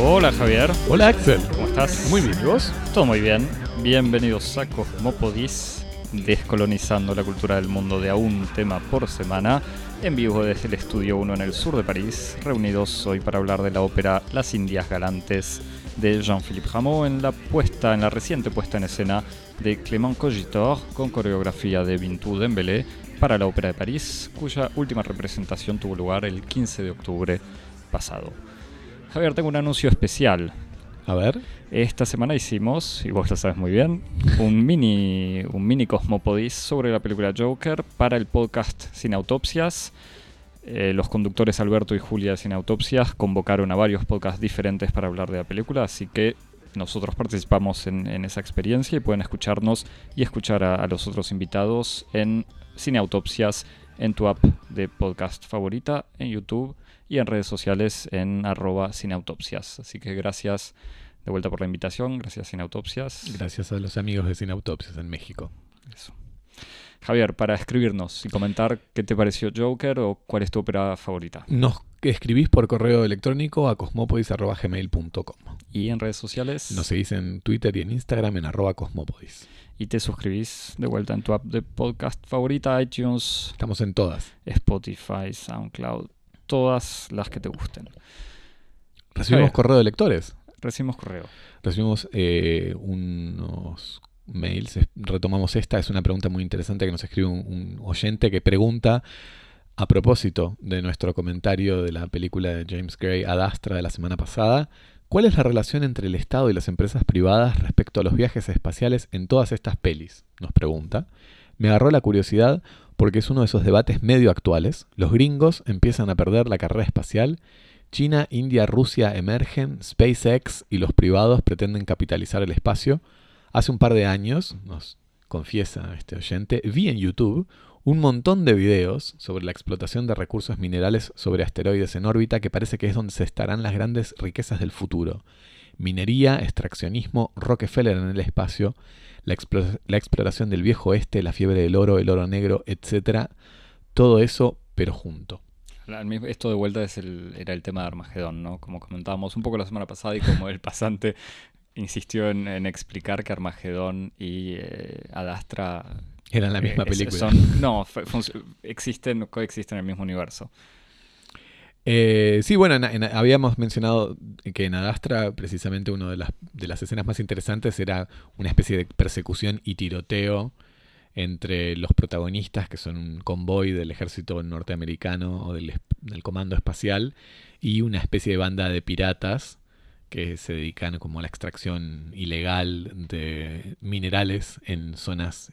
Hola Javier, Hola Axel. ¿cómo estás? Muy bien, ¿y vos? Todo muy bien. Bienvenidos a Cosmopodis, descolonizando la cultura del mundo de a un tema por semana, en vivo desde el Estudio 1 en el sur de París, reunidos hoy para hablar de la ópera Las Indias Galantes de Jean-Philippe Rameau en la puesta, en la reciente puesta en escena de Clément Cogitor con coreografía de Bintou Dembélé para la Ópera de París, cuya última representación tuvo lugar el 15 de octubre pasado. Javier, tengo un anuncio especial. A ver. Esta semana hicimos, y vos lo sabes muy bien, un mini, un mini Cosmopodis sobre la película Joker para el podcast Sin Autopsias. Eh, los conductores Alberto y Julia de Sin Autopsias convocaron a varios podcasts diferentes para hablar de la película, así que nosotros participamos en, en esa experiencia y pueden escucharnos y escuchar a, a los otros invitados en Sin Autopsias, en tu app de podcast favorita, en YouTube y en redes sociales en arroba autopsias. Así que gracias de vuelta por la invitación, gracias sin autopsias. Gracias a los amigos de Sin Autopsias en México. Eso. Javier, para escribirnos y comentar qué te pareció Joker o cuál es tu ópera favorita. Nos escribís por correo electrónico a cosmopodis.gmail.com. Y en redes sociales. Nos seguís en Twitter y en Instagram en arroba cosmopodis. Y te suscribís de vuelta en tu app de podcast favorita, iTunes, Estamos en todas. Spotify, SoundCloud, todas las que te gusten. Recibimos correo de lectores. Recibimos correo. Recibimos eh, unos mails. Retomamos esta. Es una pregunta muy interesante que nos escribe un, un oyente que pregunta a propósito de nuestro comentario de la película de James Gray Ad Astra de la semana pasada. ¿Cuál es la relación entre el Estado y las empresas privadas respecto a los viajes espaciales en todas estas pelis? Nos pregunta. Me agarró la curiosidad porque es uno de esos debates medio actuales. Los gringos empiezan a perder la carrera espacial China, India, Rusia emergen, SpaceX y los privados pretenden capitalizar el espacio. Hace un par de años, nos confiesa este oyente, vi en YouTube un montón de videos sobre la explotación de recursos minerales sobre asteroides en órbita que parece que es donde se estarán las grandes riquezas del futuro. Minería, extraccionismo, Rockefeller en el espacio, la, explo- la exploración del viejo oeste, la fiebre del oro, el oro negro, etc. Todo eso, pero junto. Esto de vuelta es el, era el tema de Armagedón, ¿no? Como comentábamos un poco la semana pasada y como el pasante insistió en, en explicar que Armagedón y eh, Ad Astra Era la misma eh, es- película. son- no, existen, coexisten en el mismo universo. Eh, sí, bueno, en- en- habíamos mencionado que en Adastra, precisamente una de las, de las escenas más interesantes era una especie de persecución y tiroteo entre los protagonistas, que son un convoy del ejército norteamericano o del, del comando espacial, y una especie de banda de piratas que se dedican como a la extracción ilegal de minerales en zonas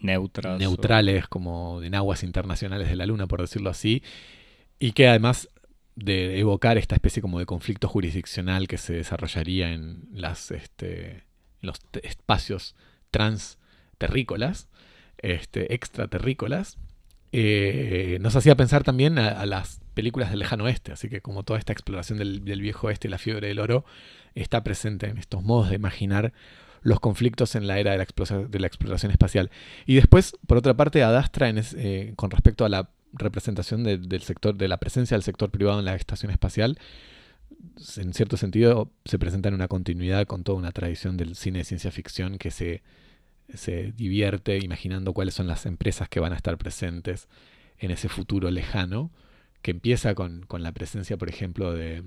Neutras. o- neutrales, como en aguas internacionales de la Luna, por decirlo así, y que además de evocar esta especie como de conflicto jurisdiccional que se desarrollaría en las este, los espacios transterrícolas, este, extraterrícolas, eh, nos hacía pensar también a, las películas del lejano oeste, así que como toda esta exploración del, viejo oeste y la fiebre del oro está presente en estos modos de imaginar los conflictos en la era de la, exploración espacial. Y después, por otra parte, Adastra, eh, con respecto a la representación de- del sector, de la presencia del sector privado en la estación espacial, en cierto sentido se presenta en una continuidad con toda una tradición del cine de ciencia ficción que se, se divierte imaginando cuáles son las empresas que van a estar presentes en ese futuro lejano, que empieza con, con la presencia, por ejemplo, de,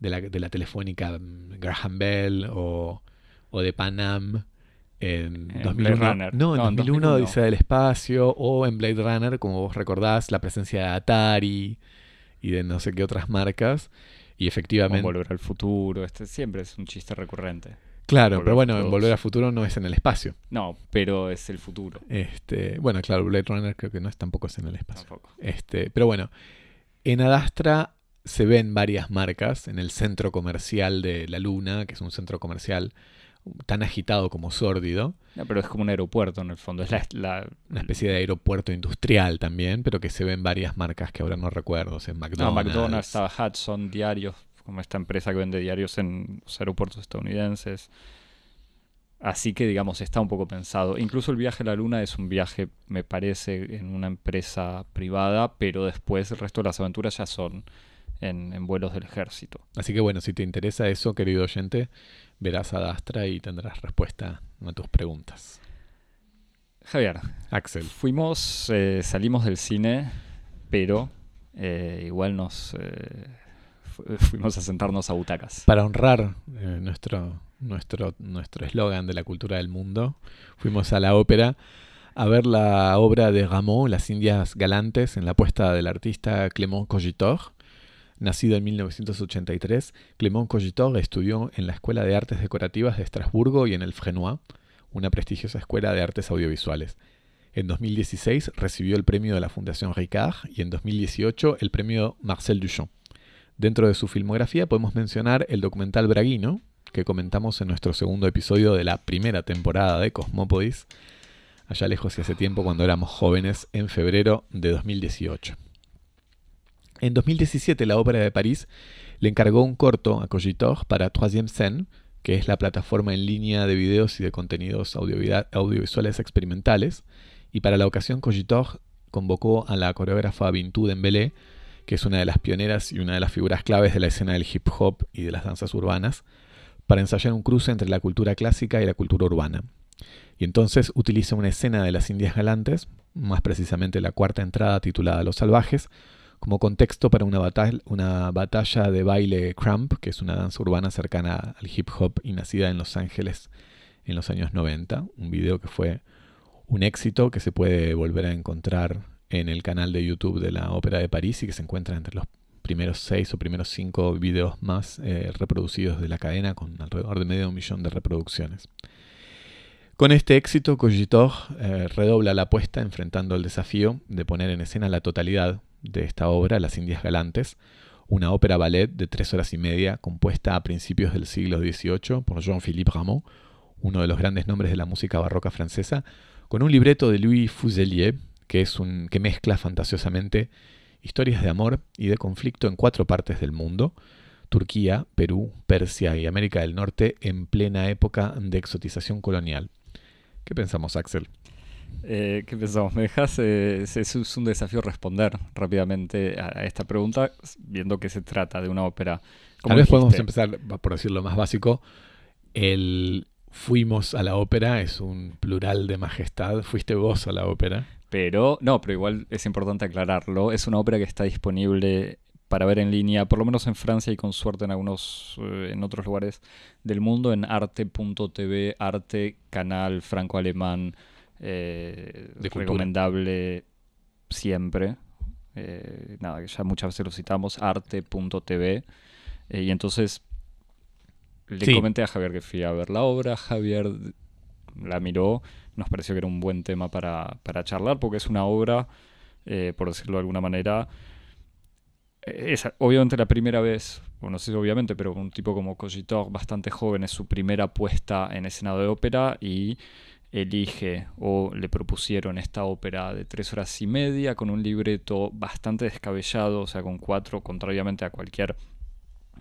de, la, de la telefónica mm, Graham Bell o, o de Panam en En 2001. Blade Runner. No, en No, en 2001 2001. Odisea del Espacio o en Blade Runner, como vos recordás, la presencia de Atari y de no sé qué otras marcas. Y efectivamente... Volver al futuro. Este siempre es un chiste recurrente. Claro, Volver pero bueno, en. Volver al Futuro no es en el espacio. No, pero es el futuro. Este, bueno, claro, Blade Runner creo que no es tampoco es en el espacio. Tampoco. Este, pero bueno, en Adastra se ven varias marcas en el centro comercial de la Luna, que es un centro comercial tan agitado como sórdido, No, pero es como un aeropuerto en el fondo. Es la, la- una especie de aeropuerto industrial también, pero que se ven varias marcas que ahora no recuerdo, o sea, No, McDonald's. McDonald's, estaba Hudson, diarios, como esta empresa que vende diarios en los aeropuertos estadounidenses. Así que, digamos, está un poco pensado. Incluso el viaje a la Luna es un viaje, me parece, en una empresa privada, pero después el resto de las aventuras ya son en, vuelos del ejército. Así que bueno, si te interesa eso, querido oyente, verás a Dastra y tendrás respuesta a tus preguntas. Javier. Axel. Fuimos, eh, salimos del cine, pero eh, igual nos eh, fuimos a sentarnos a butacas. Para honrar nuestro nuestro nuestro eslogan de la cultura del mundo, fuimos a la ópera a ver la obra de Rameau, Las Indias Galantes, en la puesta del artista Clément Cogitor. Nacido en 1983, Clément Cogitor estudió en la Escuela de Artes Decorativas de Estrasburgo y en el Frenois, una prestigiosa escuela de artes audiovisuales. En 2016 recibió el premio de la Fundación Ricard y en 2018 el premio Marcel Duchamp. Dentro de su filmografía podemos mencionar el documental Braguino, que comentamos en nuestro segundo episodio de la primera temporada de Cosmópodis, allá lejos y hace tiempo cuando éramos jóvenes, en febrero de 2018. En 2017 la Ópera de París le encargó un corto a Cogitor para Troisième Scène, que es la plataforma en línea de videos y de contenidos audiovisuales experimentales, y para la ocasión Cogitor convocó a la coreógrafa Bintou Dembélé, que es una de las pioneras y una de las figuras claves de la escena del hip hop y de las danzas urbanas, para ensayar un cruce entre la cultura clásica y la cultura urbana. Y entonces utiliza una escena de las Indias Galantes, más precisamente la cuarta entrada titulada Los Salvajes, como contexto para una batalla, una batalla de baile crump, que es una danza urbana cercana al hip hop y nacida en Los Ángeles en los años 90. Un video que fue un éxito que se puede volver a encontrar en el canal de YouTube de la Ópera de París y que se encuentra entre los primeros seis o primeros cinco videos más eh, reproducidos de la cadena con alrededor de medio millón de reproducciones. Con este éxito, Cogitor eh, redobla la apuesta enfrentando el desafío de poner en escena la totalidad de esta obra, Las Indias Galantes, una ópera ballet de tres horas y media compuesta a principios del siglo XVIII por Jean-Philippe Rameau, uno de los grandes nombres de la música barroca francesa, con un libreto de Louis Fuselier, que, es un, que mezcla fantasiosamente historias de amor y de conflicto en cuatro partes del mundo, Turquía, Perú, Persia y América del Norte en plena época de exotización colonial. ¿Qué pensamos, Axel? Eh, ¿Qué pensamos? ¿Me dejas? Eh, es un desafío responder rápidamente a, esta pregunta, viendo que se trata de una ópera. Tal vez podemos empezar, por decir lo más básico. El fuimos a la ópera es un plural de majestad. Fuiste vos a la ópera. Pero, no, pero igual es importante aclararlo. Es una ópera que está disponible para ver en línea, por lo menos en Francia y con suerte en algunos, eh, en otros lugares del mundo, en arte.tv, arte, canal franco-alemán eh, recomendable siempre. Eh, nada, que ya muchas veces lo citamos, arte.tv. Eh, y entonces le comenté a Javier que fui a ver la obra, Javier la miró, nos pareció que era un buen tema para, para charlar, porque es una obra, por decirlo de alguna manera, es obviamente la primera vez, bueno, no sé si obviamente, pero un tipo como Cogitor, bastante joven, es su primera puesta en escenario de ópera y elige o le propusieron esta ópera de tres horas y media con un libreto bastante descabellado, o sea, con cuatro, contrariamente a cualquier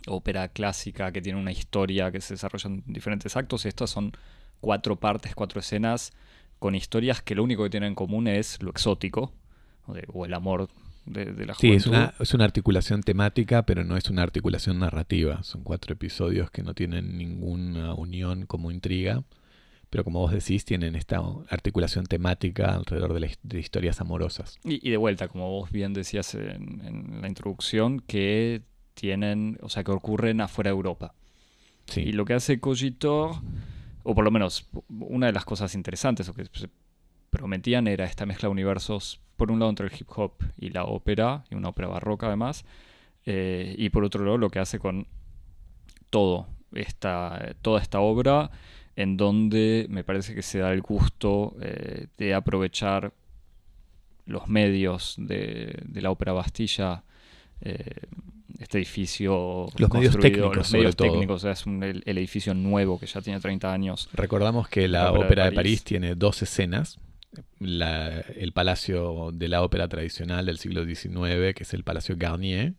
ópera clásica que tiene una historia que se desarrolla en diferentes actos. Estas son cuatro partes, cuatro escenas con historias que lo único que tienen en común es lo exótico o, el amor de, la juventud. Sí, es una, es una articulación temática, pero no es una articulación narrativa. Son cuatro episodios que no tienen ninguna unión como intriga pero como vos decís, tienen esta articulación temática alrededor de, historias amorosas. Y, de vuelta, como vos bien decías en, la introducción, que tienen, o sea, que ocurren afuera de Europa. Sí. Y lo que hace Cogitor, o por lo menos una de las cosas interesantes o que se prometían era esta mezcla de universos, por un lado entre el hip hop y la ópera, y una ópera barroca además, eh, y por otro lado lo que hace con todo esta, toda esta obra en donde me parece que se da el gusto eh, de aprovechar los medios de, la Ópera Bastilla, eh, este edificio los medios técnicos, los medios técnicos, es el, edificio nuevo que ya tiene 30 años. Recordamos que la, Ópera, de, París. tiene dos escenas. el palacio de la ópera tradicional del siglo XIX, que es el Palacio Garnier,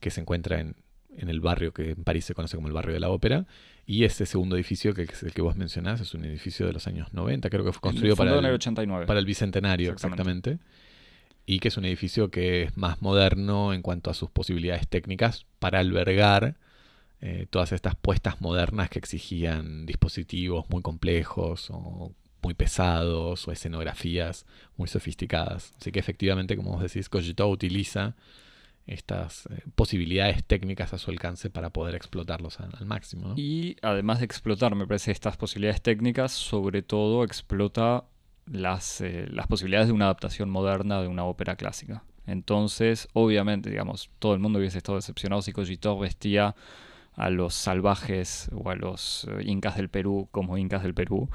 que se encuentra en, en el barrio que en París se conoce como el barrio de la ópera, Y ese segundo edificio, que es el que vos mencionás, es un edificio de los años 90, creo que fue construido para el, el, 89. para el Bicentenario, exactamente. Y que es un edificio que es más moderno en cuanto a sus posibilidades técnicas para albergar eh, todas estas puestas modernas que exigían dispositivos muy complejos o muy pesados o escenografías muy sofisticadas. Así que efectivamente, como vos decís, Cogito utiliza estas eh, posibilidades técnicas a su alcance para poder explotarlos al, máximo. Y además de explotar, me parece, estas posibilidades técnicas, sobre todo explota las, eh, las posibilidades de una adaptación moderna de una ópera clásica. Entonces, obviamente, digamos, todo el mundo hubiese estado decepcionado si Cogito vestía a los salvajes o a los eh, incas del Perú como incas del Perú.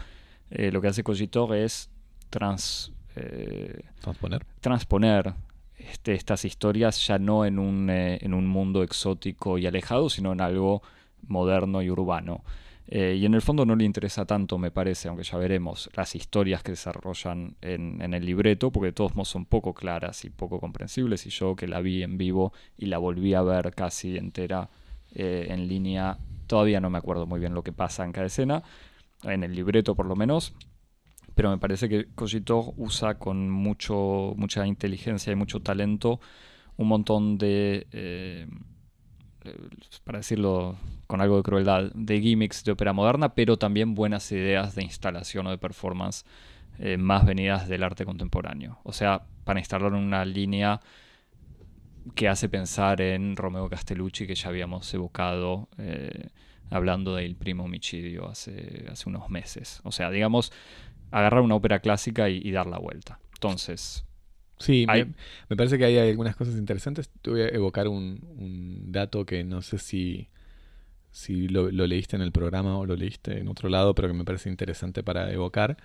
lo que hace Cogito es trans, transponer, transponer este, estas historias ya no en un, eh, en un mundo exótico y alejado, sino en algo moderno y urbano. Eh, y en el fondo no le interesa tanto, me parece, aunque ya veremos, las historias que desarrollan en, el libreto, porque de todos modos son poco claras y poco comprensibles. Y yo que la vi en vivo y la volví a ver casi entera eh, en línea, todavía no me acuerdo muy bien lo que pasa en cada escena, en el libreto por lo menos pero me parece que Cogito usa con mucho, mucha inteligencia y mucho talento un montón de, eh, para decirlo con algo de crueldad, de gimmicks de ópera moderna, pero también buenas ideas de instalación o de performance eh, más venidas del arte contemporáneo. O sea, para instalar una línea que hace pensar en Romeo Castellucci, que ya habíamos evocado eh, hablando del primo homicidio hace, hace unos meses. O sea, digamos, agarrar una ópera clásica y, dar la vuelta. Entonces... Sí, me, parece que hay algunas cosas interesantes. Te voy a evocar un, dato que no sé si, si lo, leíste en el programa o lo leíste en otro lado, pero que me parece interesante para evocar.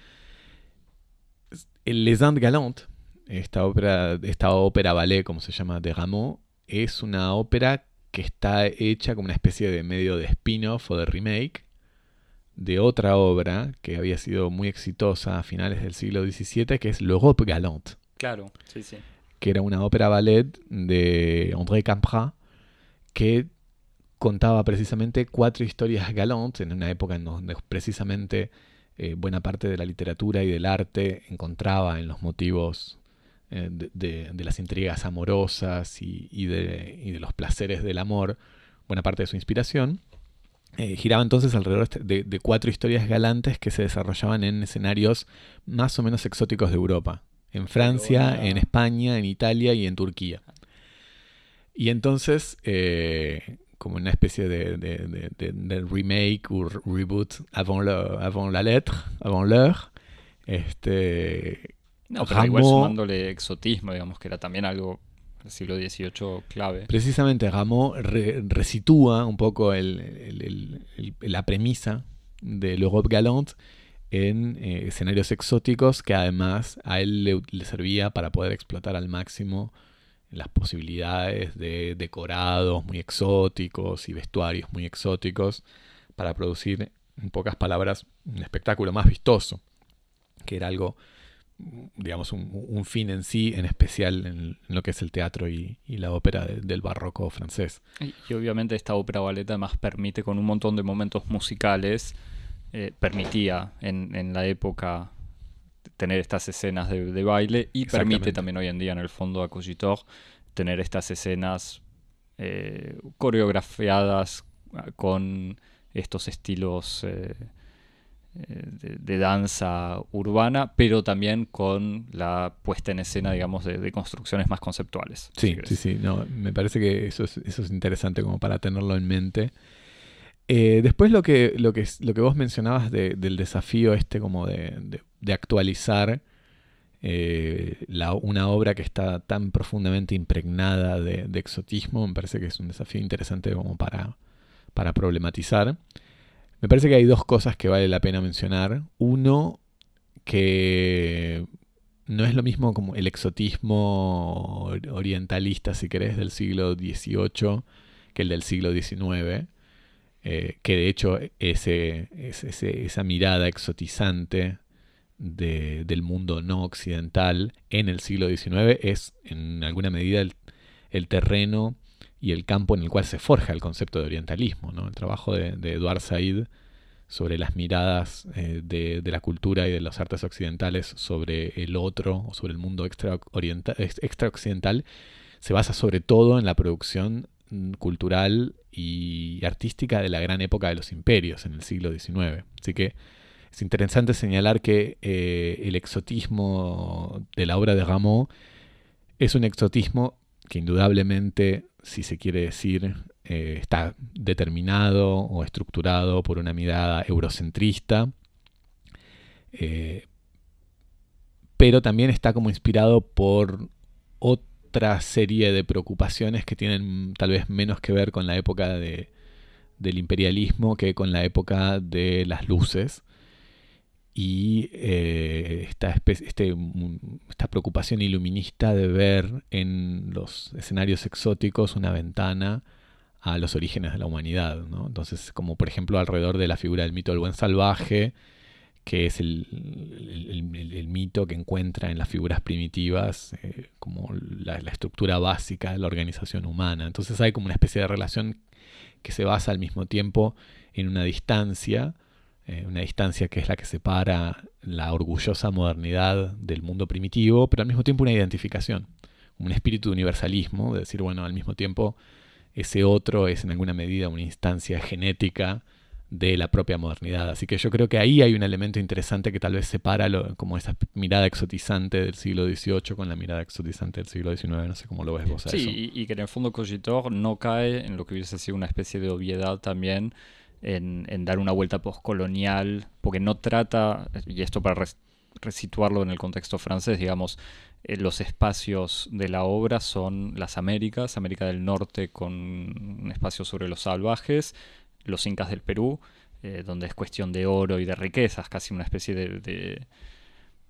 El Les Indes Galantes, esta ópera, esta ópera ballet, como se llama, de Rameau, es una ópera que está hecha como una especie de medio de spin-off o de remake de otra obra que había sido muy exitosa a finales del siglo XVII, que es L'Europe Galante. Claro, sí, sí. Que era una ópera ballet de André Campra que contaba precisamente cuatro historias galantes en una época en donde precisamente eh, buena parte de la literatura y del arte encontraba en los motivos eh, de, las intrigas amorosas y, de, y de los placeres del amor buena parte de su inspiración. Eh, giraba entonces alrededor este, de, cuatro historias galantes que se desarrollaban en escenarios más o menos exóticos de Europa. En Francia, en España, en Italia y en Turquía. Y entonces, eh, como una especie de, remake o reboot avant, la lettre, avant l'heure, este... No, pero igual sumándole exotismo, digamos, que era también algo siglo XVIII clave. Precisamente Rameau resitúa un poco la premisa de l'Europe Galante en eh, escenarios exóticos que además a él le, servía para poder explotar al máximo las posibilidades de decorados muy exóticos y vestuarios muy exóticos para producir, en pocas palabras, un espectáculo más vistoso, que era algo digamos, un, fin en sí, en especial en, lo que es el teatro y, la ópera del barroco francés. Y, obviamente esta ópera ballet además permite con un montón de momentos musicales, eh, permitía en, la época tener estas escenas de, baile y permite también hoy en día en el fondo a Cogitor tener estas escenas eh, coreografiadas con estos estilos eh, de, danza urbana, pero también con la puesta en escena, digamos, de, construcciones más conceptuales. Sí, sí, sí, no, me parece que eso es, eso es interesante como para tenerlo en mente. Eh, después lo que, lo, que, vos mencionabas del desafío este como de, actualizar eh, una obra que está tan profundamente impregnada de, exotismo, me parece que es un desafío interesante como para, para problematizar. Me parece que hay dos cosas que vale la pena mencionar. Uno, que no es lo mismo como el exotismo orientalista, si querés, del siglo XVIII que el del siglo XIX. Eh, que de hecho ese, esa mirada exotizante del mundo no occidental en el siglo XIX es en alguna medida el terreno y el campo en el cual se forja el concepto de orientalismo. ¿no? El trabajo de, de Said sobre las miradas eh, de, la cultura y de las artes occidentales sobre el otro o sobre el mundo extra, extra occidental se basa sobre todo en la producción cultural y artística de la gran época de los imperios en el siglo XIX. Así que es interesante señalar que eh, el exotismo de la obra de Rameau es un exotismo que indudablemente, si se quiere decir, eh, está determinado o estructurado por una mirada eurocentrista, eh, pero también está como inspirado por otra serie de preocupaciones que tienen tal vez menos que ver con la época de, del imperialismo que con la época de las luces. Y eh, esta, este, esta preocupación iluminista de ver en los escenarios exóticos una ventana a los orígenes de la humanidad. Entonces, como por ejemplo alrededor de la figura del mito del buen salvaje, que es el, mito que encuentra en las figuras primitivas eh, como la, estructura básica de la organización humana. Entonces hay como una especie de relación que se basa al mismo tiempo en una distancia, eh, una distancia que es la que separa la orgullosa modernidad del mundo primitivo, pero al mismo tiempo una identificación, un espíritu de universalismo, de decir, bueno, al mismo tiempo ese otro es en alguna medida una instancia genética de la propia modernidad. Así que yo creo que ahí hay un elemento interesante que tal vez separa como esa mirada exotizante del siglo XVIII con la mirada exotizante del siglo XIX. No sé cómo lo ves vos a sí, Y, que en el fondo Cogitor no cae en lo que hubiese sido una especie de obviedad también en, dar una vuelta postcolonial, porque no trata, y esto para resituarlo en el contexto francés, digamos, eh, los espacios de la obra son las Américas, América del Norte con un espacio sobre los salvajes, los incas del Perú, eh, donde es cuestión de oro y de riquezas, casi una especie de,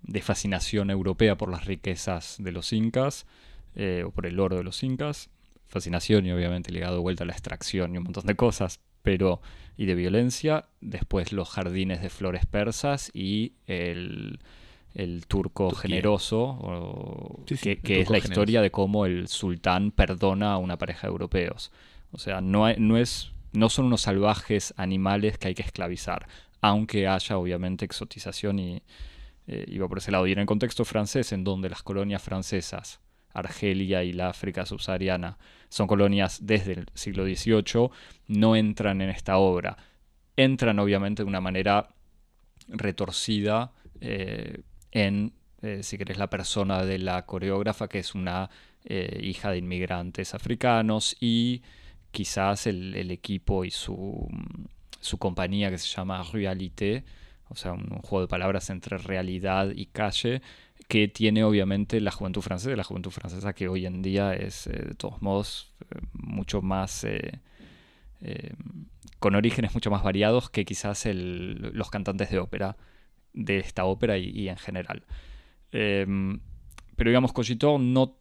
de, fascinación europea por las riquezas de los incas, eh, o por el oro de los incas, fascinación y obviamente ligado de vuelta a la extracción y un montón de cosas, pero y de violencia, después los jardines de flores persas y el el turco generoso, que, es la historia de cómo el sultán perdona a una pareja de europeos. O sea, no, no, es, no son unos salvajes animales que hay que esclavizar, aunque haya obviamente exotización y eh, iba por ese lado. Y en el contexto francés, en donde las colonias francesas, Argelia y la África subsahariana, son colonias desde el siglo XVIII, no entran en esta obra. Entran obviamente de una manera retorcida eh, en, eh, si querés, la persona de la coreógrafa, que es una hija de inmigrantes africanos, y quizás el, equipo y su, su, compañía que se llama Realite, o sea, un, juego de palabras entre realidad y calle, que tiene obviamente la juventud francesa, la juventud francesa que hoy en día es, eh, de todos modos, mucho más con orígenes mucho más variados que quizás los cantantes de ópera de esta ópera y, en general. Em, pero digamos, Cogitor no,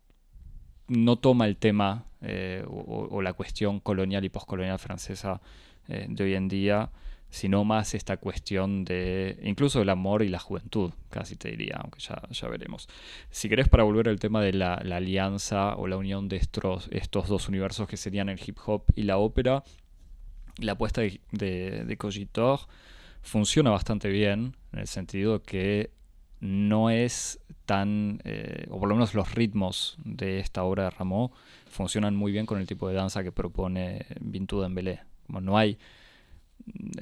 no toma el tema eh, o, la cuestión colonial y postcolonial francesa eh, de hoy en día, sino más esta cuestión de incluso el amor y la juventud, casi te diría, aunque ya, ya veremos. Si querés, para volver al tema de la, alianza o la unión de estos, dos universos que serían el hip hop y la ópera, la apuesta de, de, de funciona bastante bien, en el sentido que no es tan, eh, o por lo menos los ritmos de esta obra de Rameau funcionan muy bien con el tipo de danza que propone Vintud Belé. Como no hay,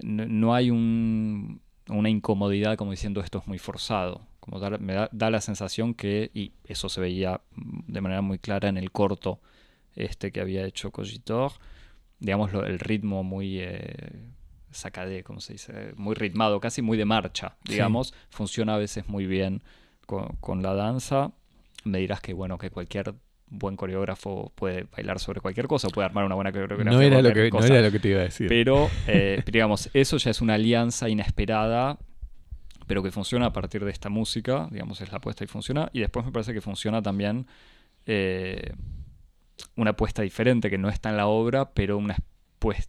no, hay un, una incomodidad como diciendo esto es muy forzado. Como me da, la sensación que, y eso se veía de manera muy clara en el corto este que había hecho Cogitor, digamos el ritmo muy eh, sacadé, como se dice, muy ritmado, casi muy de marcha, digamos. Funciona a veces muy bien con, la danza. Me dirás que, bueno, que cualquier buen coreógrafo puede bailar sobre cualquier cosa, puede armar una buena coreografía. No era, lo que, no era lo que te iba a decir. Pero, eh, digamos, eso ya es una alianza inesperada, pero que funciona a partir de esta música, digamos, es la apuesta y funciona. Y después me parece que funciona también eh, una apuesta diferente, que no está en la obra, pero una,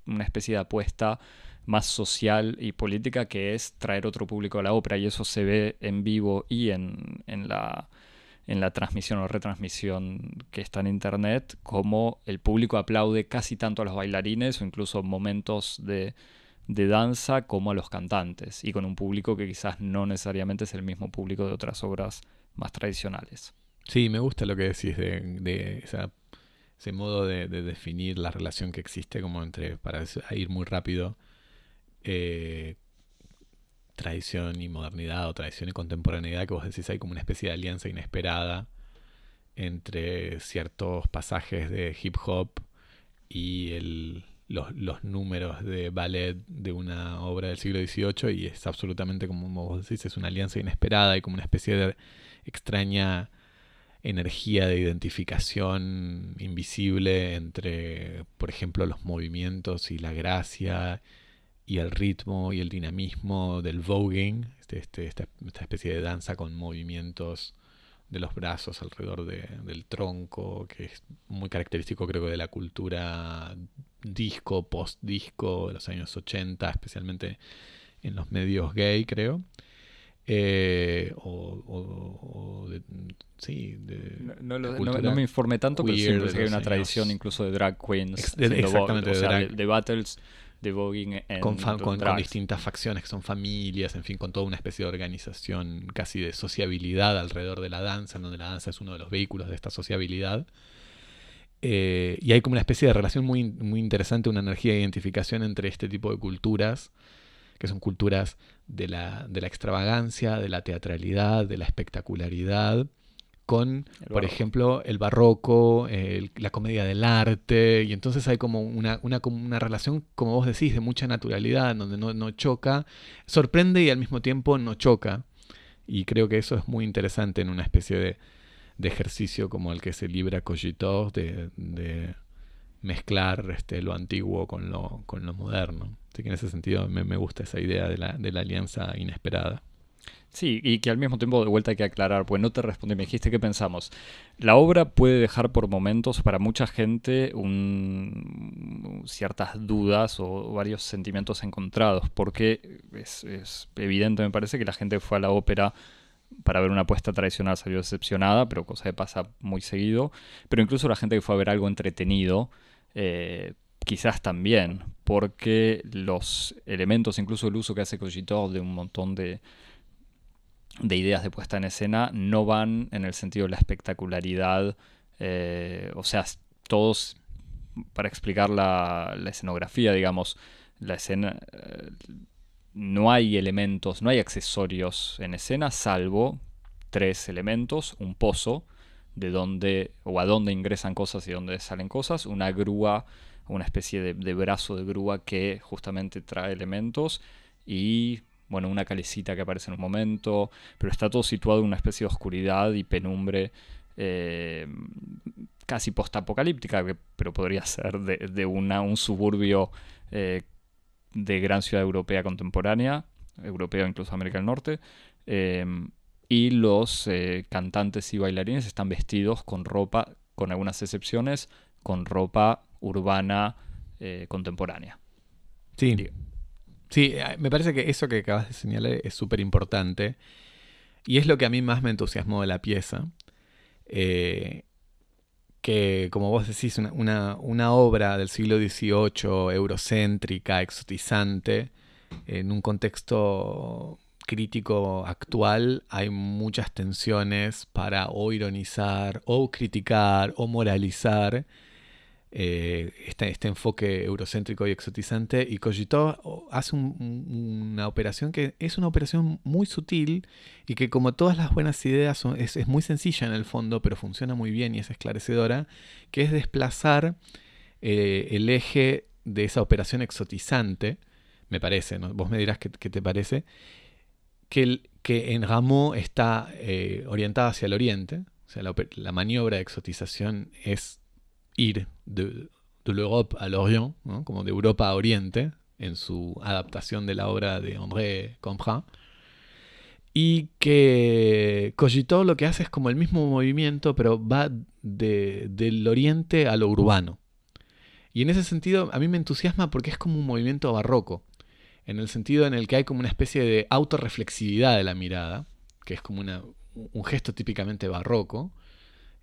una especie de apuesta más social y política, que es traer otro público a la ópera, y eso se ve en vivo y en, en, la, en la transmisión o retransmisión que está en internet, como el público aplaude casi tanto a los bailarines o incluso momentos de, de danza como a los cantantes, y con un público que quizás no necesariamente es el mismo público de otras obras más tradicionales. Sí, me gusta lo que decís de, ese modo de, definir la relación que existe como entre, para ir muy rápido, eh, tradición y modernidad o tradición y contemporaneidad que vos decís hay como una especie de alianza inesperada entre ciertos pasajes de hip hop y el, los, los, números de ballet de una obra del siglo XVIII y es absolutamente como vos decís, es una alianza inesperada y como una especie de extraña energía de identificación invisible entre, por ejemplo, los movimientos y la gracia y el ritmo y el dinamismo del voguing, este, este, esta, especie de danza con movimientos de los brazos alrededor del tronco, que es muy característico creo que de la cultura disco, post-disco de los años 80, especialmente en los medios gay, creo. Eh, o, sí, no, me informé tanto, pero siempre que hay una tradición incluso de drag queens, exactamente, de, battles de voguing con, con, distintas facciones que son familias, en fin, con toda una especie de organización casi de sociabilidad alrededor de la danza, en donde la danza es uno de los vehículos de esta sociabilidad. Eh, y hay como una especie de relación muy, muy interesante, una energía de identificación entre este tipo de culturas, que son culturas de la, de la extravagancia, de la teatralidad, de la espectacularidad, con, por ejemplo, el barroco, la comedia del arte, y entonces hay como una, una, una, relación, como vos decís, de mucha naturalidad, donde no, no, choca, sorprende y al mismo tiempo no choca. Y creo que eso es muy interesante en una especie de, de ejercicio como el que se libra Cogitov, de, de mezclar este, lo antiguo con lo, con lo moderno. Así que en ese sentido me, me gusta esa idea de la, de la alianza inesperada. Sí, y que al mismo tiempo de vuelta hay que aclarar, pues no te respondí, me dijiste qué pensamos. La obra puede dejar por momentos para mucha gente ciertas dudas o varios sentimientos encontrados, porque es, evidente, me parece, que la gente fue a la ópera para ver una apuesta tradicional salió decepcionada, pero cosa que pasa muy seguido. Pero incluso la gente que fue a ver algo entretenido, eh, quizás también, porque los elementos, incluso el uso que hace Cogitor de un montón de de ideas de puesta en escena no van en el sentido de la espectacularidad, eh, o sea, todos, para explicar la, escenografía, digamos, la escena, eh, no hay elementos, no hay accesorios en escena, salvo tres elementos, un pozo, de donde, o a dónde ingresan cosas y dónde salen cosas, una grúa, una especie de brazo de grúa que justamente trae elementos, y bueno, una calecita que aparece en un momento, pero está todo situado en una especie de oscuridad y penumbre eh, casi postapocalíptica, pero podría ser de, una, un suburbio eh, de gran ciudad europea contemporánea, europea incluso América del Norte, em, y los eh, cantantes y bailarines están vestidos con ropa, con algunas excepciones, con ropa urbana contemporánea. Sí. Sí, eh, me parece que eso que acabas de señalar es súper importante. Y es lo que a mí más me entusiasmó de la pieza. Eh, que, como vos decís, una, una, obra del siglo XVIII, eurocéntrica, exotizante, en un contexto crítico actual hay muchas tensiones para o ironizar, o criticar, o moralizar eh, este, este, enfoque eurocéntrico y exotizante. Y Cogito hace una operación que es una operación muy sutil y que como todas las buenas ideas es, muy sencilla en el fondo, pero funciona muy bien y es esclarecedora, que es desplazar eh, el eje de esa operación exotizante, me parece, vos me dirás qué, te parece, que, que en Rameau está eh, orientada hacia el oriente, o sea, la, la maniobra de exotización es ir de, de l'Europe à l'Orient, como de Europa a Oriente, en su adaptación de la obra de André Comprat. Y que Cogito lo que hace es como el mismo movimiento, pero va de, del oriente a lo urbano. Y en ese sentido a mí me entusiasma porque es como un movimiento barroco, en el sentido en el que hay como una especie de autorreflexividad de la mirada, que es como un gesto típicamente barroco,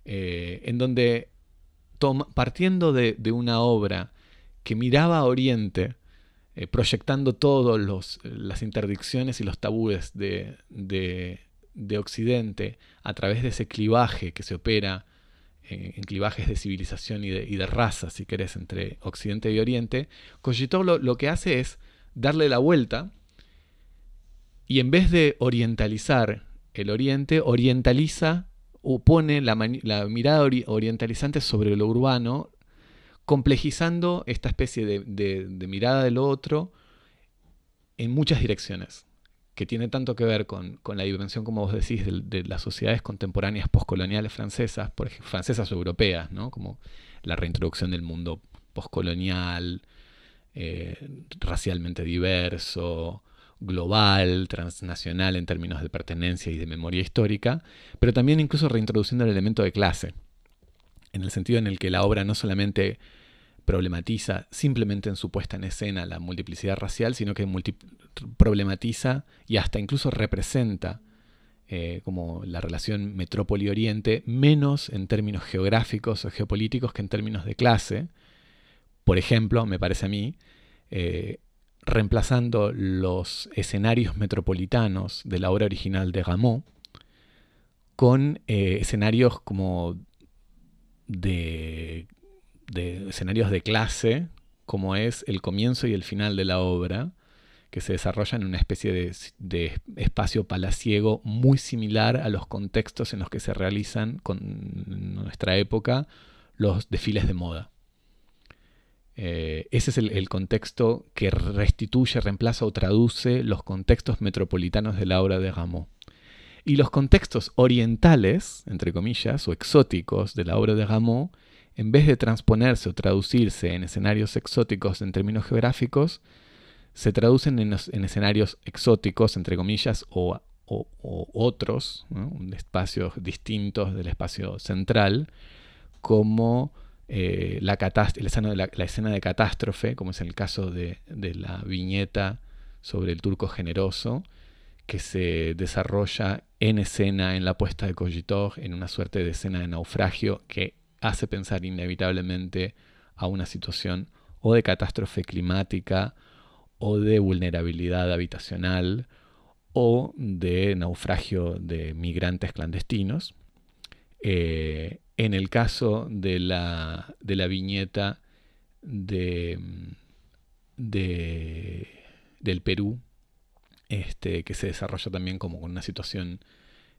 eh, en donde partiendo de, una obra que miraba a Oriente, eh, proyectando todas las interdicciones y los tabúes de, Occidente a través de ese clivaje que se opera eh, en clivajes de civilización y de, raza, si querés, entre Occidente y Oriente, Cogito lo que hace es darle la vuelta y en vez de orientalizar el Oriente, orientaliza pone la, mirada orientalizante sobre lo urbano, complejizando esta especie de, mirada de lo otro en muchas direcciones, que tiene tanto que ver con, la dimensión, como vos decís, de, las sociedades contemporáneas postcoloniales francesas, por ejemplo, francesas o europeas, ¿no? como la reintroducción del mundo postcolonial, eh, racialmente diverso, global, transnacional en términos de pertenencia y de memoria histórica, pero también incluso reintroduciendo el elemento de clase, en el sentido en el que la obra no solamente problematiza simplemente en su puesta en escena la multiplicidad racial, sino que problematiza y hasta incluso representa eh, como la relación metrópoli-oriente, menos en términos geográficos o geopolíticos que en términos de clase. Por ejemplo, me parece a mí, eh, reemplazando los escenarios metropolitanos de la obra original de Rameau con eh, escenarios como de, escenarios de clase, como es el comienzo y el final de la obra, que se desarrolla en una especie de, espacio palaciego muy similar a los contextos en los que se realizan con nuestra época los desfiles de moda. Eh, ese es el, contexto que restituye, reemplaza o traduce los contextos metropolitanos de la obra de Rameau. Y los contextos orientales, entre comillas, o exóticos de la obra de Rameau, en vez de transponerse o traducirse en escenarios exóticos en términos geográficos, se traducen en, escenarios exóticos, entre comillas, o, otros, espacios distintos del espacio central, como eh, la, escena de la, escena de catástrofe, como es el caso de, la viñeta sobre el turco generoso, que se desarrolla en escena en la puesta de Cogitog, en una suerte de escena de naufragio que hace pensar inevitablemente a una situación o de catástrofe climática o de vulnerabilidad habitacional o de naufragio de migrantes clandestinos. Eh, en el caso de la, de la viñeta de, del Perú, este, que se desarrolla también como con una situación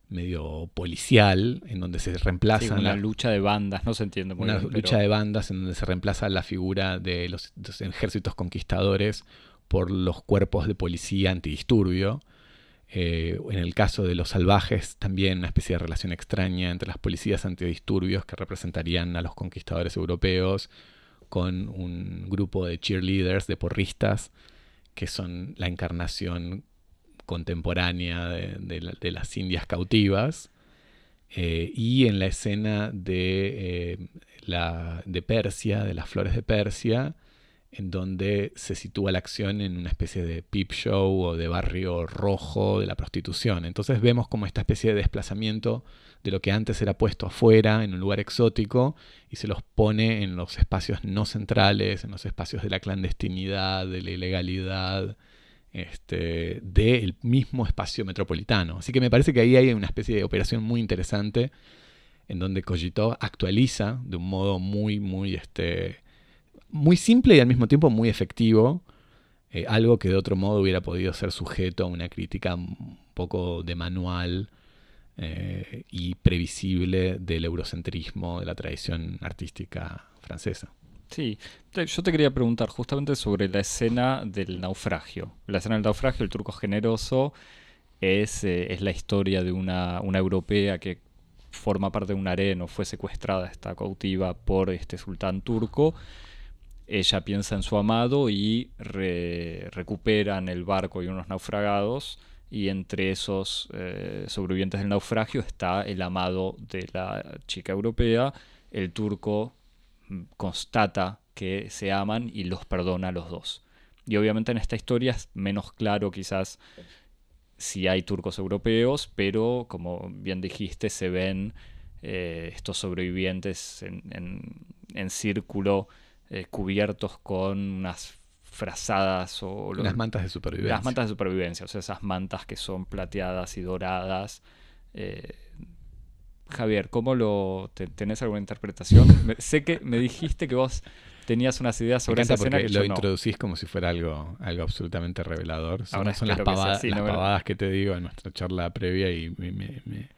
medio policial, en donde se reemplaza... una lucha de bandas, no se entiende muy Una lucha de bandas en donde se reemplaza la figura de los, ejércitos conquistadores por los cuerpos de policía antidisturbio. Eh, en el caso de los salvajes, también una especie de relación extraña entre las policías antidisturbios que representarían a los conquistadores europeos con un grupo de cheerleaders, de porristas, que son la encarnación contemporánea de, las indias cautivas. Eh, y en la escena de, eh, la, de Persia, de las flores de Persia, en donde se sitúa la acción en una especie de peep show o de barrio rojo de la prostitución. Entonces vemos como esta especie de desplazamiento de lo que antes era puesto afuera, en un lugar exótico, y se los pone en los espacios no centrales, en los espacios de la clandestinidad, de la ilegalidad, este, del mismo espacio metropolitano. Así que me parece que ahí hay una especie de operación muy interesante en donde Cogito actualiza de un modo muy, muy este, muy simple y al mismo tiempo muy efectivo. Eh, algo que de otro modo hubiera podido ser sujeto a una crítica un poco de manual eh, y previsible del eurocentrismo de la tradición artística francesa. Sí, yo te quería preguntar justamente sobre la escena del naufragio. La escena del naufragio, el turco generoso, es, eh, es la historia de una, una europea que forma parte de un harén o fue secuestrada, está cautiva por este sultán turco ella piensa en su amado y recuperan el barco y unos naufragados. Y entre esos eh, sobrevivientes del naufragio está el amado de la chica europea. El turco mm, constata que se aman y los perdona a los dos. Y obviamente en esta historia es menos claro quizás sí hay turcos europeos, pero como bien dijiste, se ven eh, estos sobrevivientes en, círculo eh, cubiertos con unas frazadas o... Las mantas de supervivencia. Las mantas de supervivencia, o sea, esas mantas que son plateadas y doradas. Eh, Javier, ¿cómo lo tenés alguna interpretación? sé que me dijiste que vos tenías unas ideas sobre esa escena que lo introducís como si fuera algo, algo absolutamente revelador. Son, son las, pavadas, las pavadas que te digo en nuestra charla previa y me, me,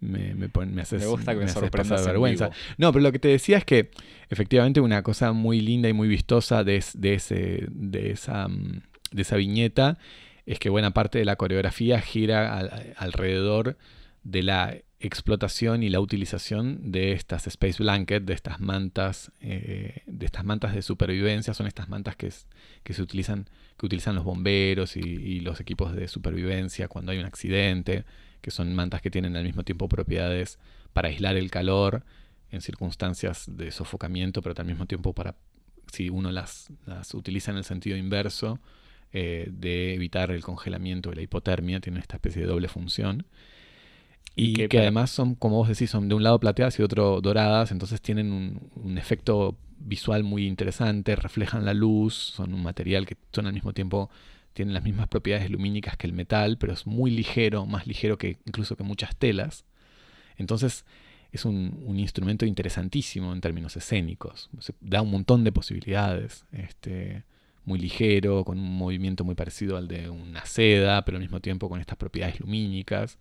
me, me, me, haces, gusta que me, pasar vergüenza. No, pero lo que te decía es que efectivamente una cosa muy linda y muy vistosa de, de, ese, de, esa, mm, de esa viñeta es que buena parte de la coreografía gira alrededor de la explotación y la utilización de estas space blankets, de estas mantas, eh, de estas mantas de supervivencia, son estas mantas que, que se utilizan, que utilizan los bomberos y, los equipos de supervivencia cuando hay un accidente, que son mantas que tienen al mismo tiempo propiedades para aislar el calor en circunstancias de sofocamiento, pero al mismo tiempo para, si uno las, las utiliza en el sentido inverso, eh, de evitar el congelamiento y la hipotermia, tienen esta especie de doble función. Y, que, además son, como vos decís, son de un lado plateadas y de otro doradas, entonces tienen un, efecto visual muy interesante, reflejan la luz, son un material que son al mismo tiempo, tienen las mismas propiedades lumínicas que el metal, pero es muy ligero, más ligero que incluso que muchas telas. Entonces es un, instrumento interesantísimo en términos escénicos, da un montón de posibilidades. Este, muy ligero, con un movimiento muy parecido al de una seda, pero al mismo tiempo con estas propiedades lumínicas.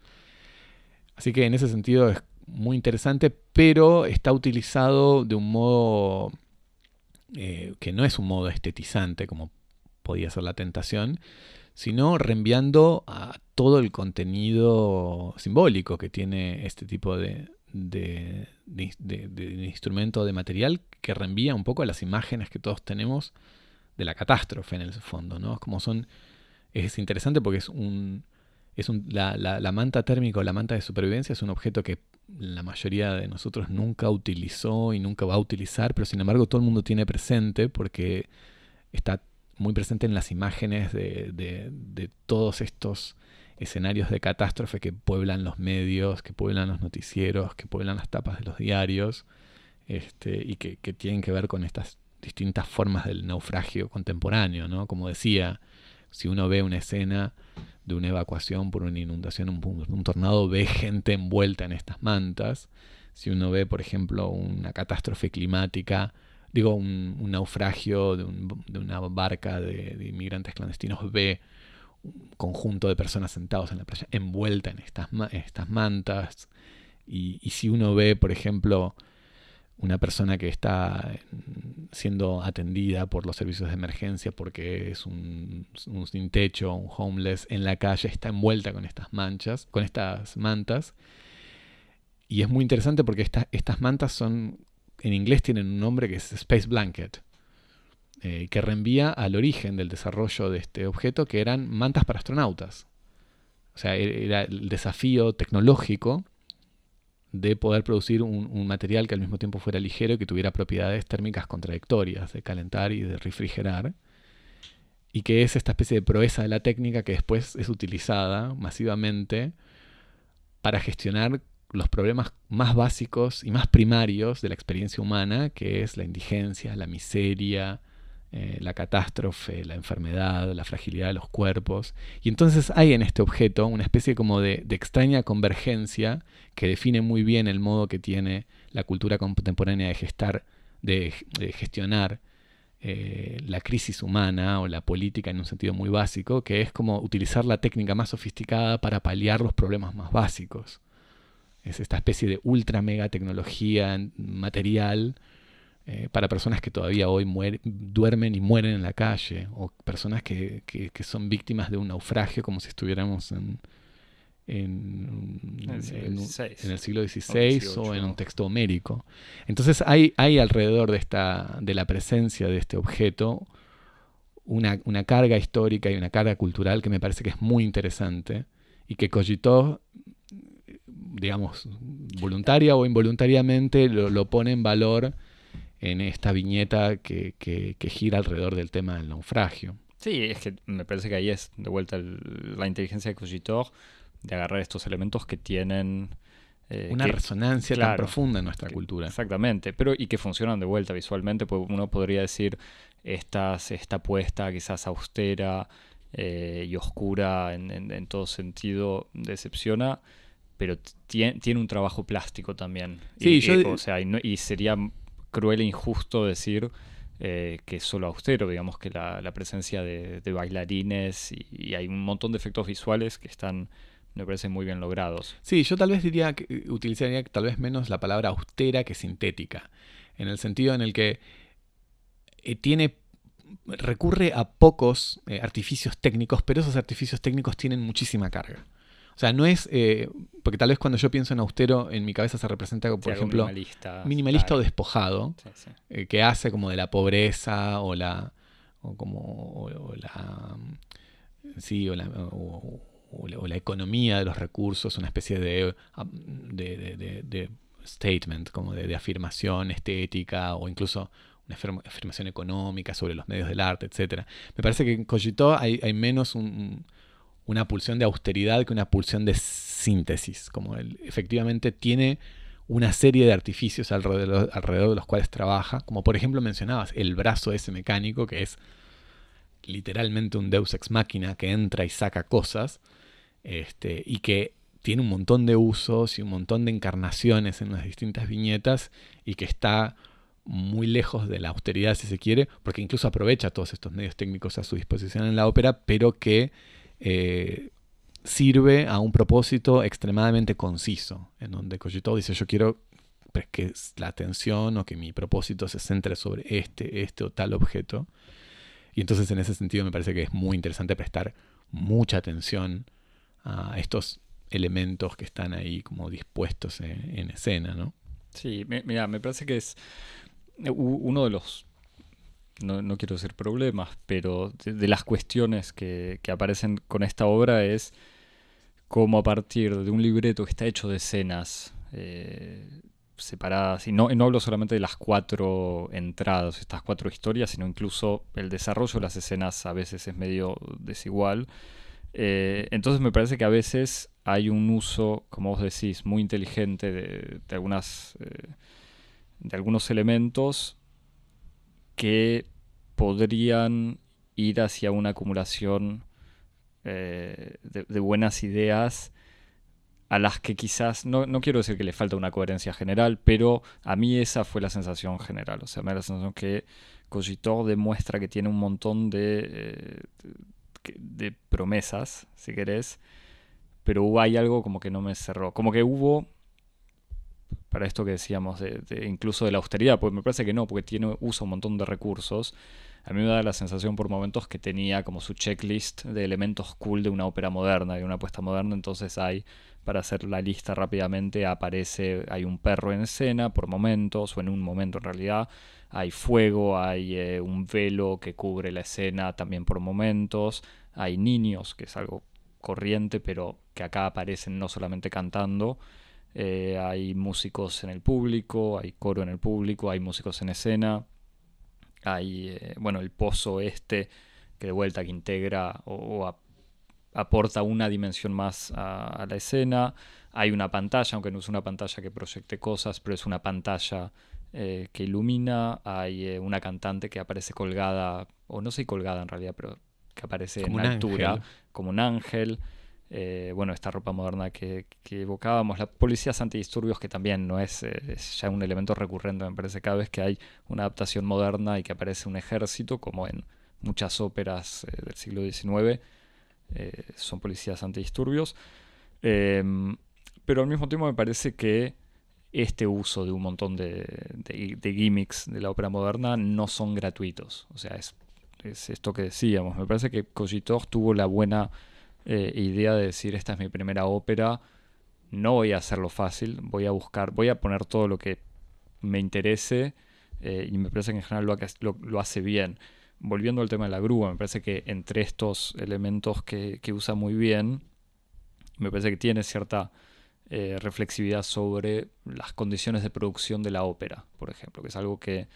Así que en ese sentido es muy interesante, pero está utilizado de un modo eh, que no es un modo estetizante como podía ser la tentación, sino reenviando a todo el contenido simbólico que tiene este tipo de, de, instrumento, de material, que reenvía un poco a las imágenes que todos tenemos de la catástrofe en el fondo, ¿no? Como son, es interesante porque es un, es la, manta térmica o la manta de supervivencia es un objeto que la mayoría de nosotros nunca utilizó y nunca va a utilizar, pero sin embargo todo el mundo tiene presente porque está muy presente en las imágenes de, todos estos escenarios de catástrofe que pueblan los medios, que pueblan los noticieros, que pueblan las tapas de los diarios, este, y que, que, tienen que ver con estas distintas formas del naufragio contemporáneo, ¿no? Como decía, si uno ve una escena de una evacuación por una inundación, un, un, tornado, ve gente envuelta en estas mantas. Si uno ve, por ejemplo, una catástrofe climática, digo, un, naufragio de, una barca de, inmigrantes clandestinos, ve un conjunto de personas sentados en la playa envuelta en estas, estas mantas. Y, y si uno ve, por ejemplo, una persona que está siendo atendida por los servicios de emergencia porque es un, sin techo, un homeless en la calle, está envuelta con estas manchas, con estas mantas. Y es muy interesante porque estas mantas son, en inglés tienen un nombre que es Space Blanket, eh, que reenvía al origen del desarrollo de este objeto, que eran mantas para astronautas. O sea, e-, era el desafío tecnológico de poder producir un, material que al mismo tiempo fuera ligero y que tuviera propiedades térmicas contradictorias, de calentar y de refrigerar, y que es esta especie de proeza de la técnica que después es utilizada masivamente para gestionar los problemas más básicos y más primarios de la experiencia humana, que es la indigencia, la miseria, eh, la catástrofe, la enfermedad, la fragilidad de los cuerpos. Y entonces hay en este objeto una especie como de, extraña convergencia que define muy bien el modo que tiene la cultura contemporánea de, gestar, de, gestionar eh, la crisis humana o la política en un sentido muy básico, que es como utilizar la técnica más sofisticada para paliar los problemas más básicos. Es esta especie de ultra mega tecnología material eh, para personas que todavía hoy duermen y mueren en la calle, o personas que, son víctimas de un naufragio como si estuviéramos en, en, el, siglo XVI o, en un texto homérico. Entonces hay, hay alrededor de, esta, de la presencia de este objeto una, una, carga histórica y una carga cultural que me parece que es muy interesante y que cogitó digamos, voluntaria o involuntariamente, lo, lo pone en valor en esta viñeta que, gira alrededor del tema del naufragio. Sí, es que me parece que ahí es de vuelta la inteligencia de Cogitor de agarrar estos elementos que tienen eh, una resonancia tan profunda en nuestra cultura. Exactamente, pero y que funcionan de vuelta visualmente, pues uno podría decir estas, esta puesta quizás austera eh, y oscura en, todo sentido decepciona, pero tiene, tiene un trabajo plástico también. Sí, y, o sea, y, sería cruel e injusto decir eh, que es solo austero, digamos que la, presencia de, bailarines y, hay un montón de efectos visuales que están me parecen muy bien logrados. Sí, yo tal vez diría que eh, utilizaría tal vez menos la palabra austera que sintética, en el sentido en el que eh, tiene recurre a pocos eh, artificios técnicos, pero esos artificios técnicos tienen muchísima carga. O sea, no es. porque tal vez cuando yo pienso en austero, en mi cabeza se representa, por ejemplo, minimalista, minimalista o despojado, que hace como de la pobreza o la. o como. o, la. sí, o la o la, economía de los recursos, una especie de, de, statement, como de, afirmación estética o incluso una afirmación económica sobre los medios del arte, etc. Me parece que en Cogito hay, menos una pulsión de austeridad que una pulsión de síntesis, como él efectivamente tiene una serie de artificios alrededor, alrededor de los cuales trabaja, como por ejemplo mencionabas, el brazo ese mecánico que es literalmente un deus ex máquina que entra y saca cosas, este, y que tiene un montón de usos y un montón de encarnaciones en las distintas viñetas y que está muy lejos de la austeridad si se quiere, porque incluso aprovecha todos estos medios técnicos a su disposición en la ópera, pero que eh, sirve a un propósito extremadamente conciso, en donde Cogito dice yo quiero que la atención o que mi propósito se centre sobre este, este o tal objeto. Y entonces en ese sentido me parece que es muy interesante prestar mucha atención a estos elementos que están ahí como dispuestos en, escena, ¿no? Sí, mira, me parece que es uno de los, no, quiero decir problemas, pero de, las cuestiones que, aparecen con esta obra es cómo a partir de un libreto que está hecho de escenas eh, separadas, y no, no hablo solamente de las cuatro entradas, estas cuatro historias, sino incluso el desarrollo de las escenas a veces es medio desigual eh, entonces me parece que a veces hay un uso, como vos decís, muy inteligente de, algunas, eh, de algunos elementos que podrían ir hacia una acumulación eh, de, buenas ideas a las que quizás, no, quiero decir que le falta una coherencia general, pero a mí esa fue la sensación general. O sea, me da la sensación que Cogitor demuestra que tiene un montón de, de promesas, si querés, pero hubo, hay algo como que no me cerró. Como que hubo, para esto que decíamos, de, incluso de la austeridad, pues me parece que no, porque tiene, usa un montón de recursos. A mí me da la sensación por momentos que tenía como su checklist de elementos cool de una ópera moderna, de una apuesta moderna, entonces hay, para hacer la lista rápidamente, aparece, hay un perro en escena por momentos, o en un momento en realidad, hay fuego, hay eh, un velo que cubre la escena también por momentos, hay niños, que es algo corriente, pero que acá aparecen no solamente cantando, eh, hay músicos en el público, hay coro en el público, hay músicos en escena, hay, eh, bueno, el pozo este, que de vuelta que integra o, aporta una dimensión más a, la escena, hay una pantalla, aunque no es una pantalla que proyecte cosas, pero es una pantalla eh, que ilumina, hay una cantante que aparece colgada, o no sé colgada en realidad, pero que aparece en altura, como un ángel. Eh, bueno, esta ropa moderna que, evocábamos, la policías antidisturbios, que también no es, ya un elemento recurrente, me parece, cada vez que hay una adaptación moderna y que aparece un ejército, como en muchas óperas del siglo XIX, son policías antidisturbios. Em, pero al mismo tiempo me parece que este uso de un montón de, gimmicks de la ópera moderna no son gratuitos. O sea, es, esto que decíamos. Me parece que Cogitor tuvo la buena eh, idea de decir, esta es mi primera ópera, no voy a hacerlo fácil, voy a buscar, voy a poner todo lo que me interese eh, y me parece que en general lo, hace bien. Volviendo al tema de la grúa, me parece que entre estos elementos que, que usa muy bien, me parece que tiene cierta eh, reflexividad sobre las condiciones de producción de la ópera, por ejemplo, que es algo que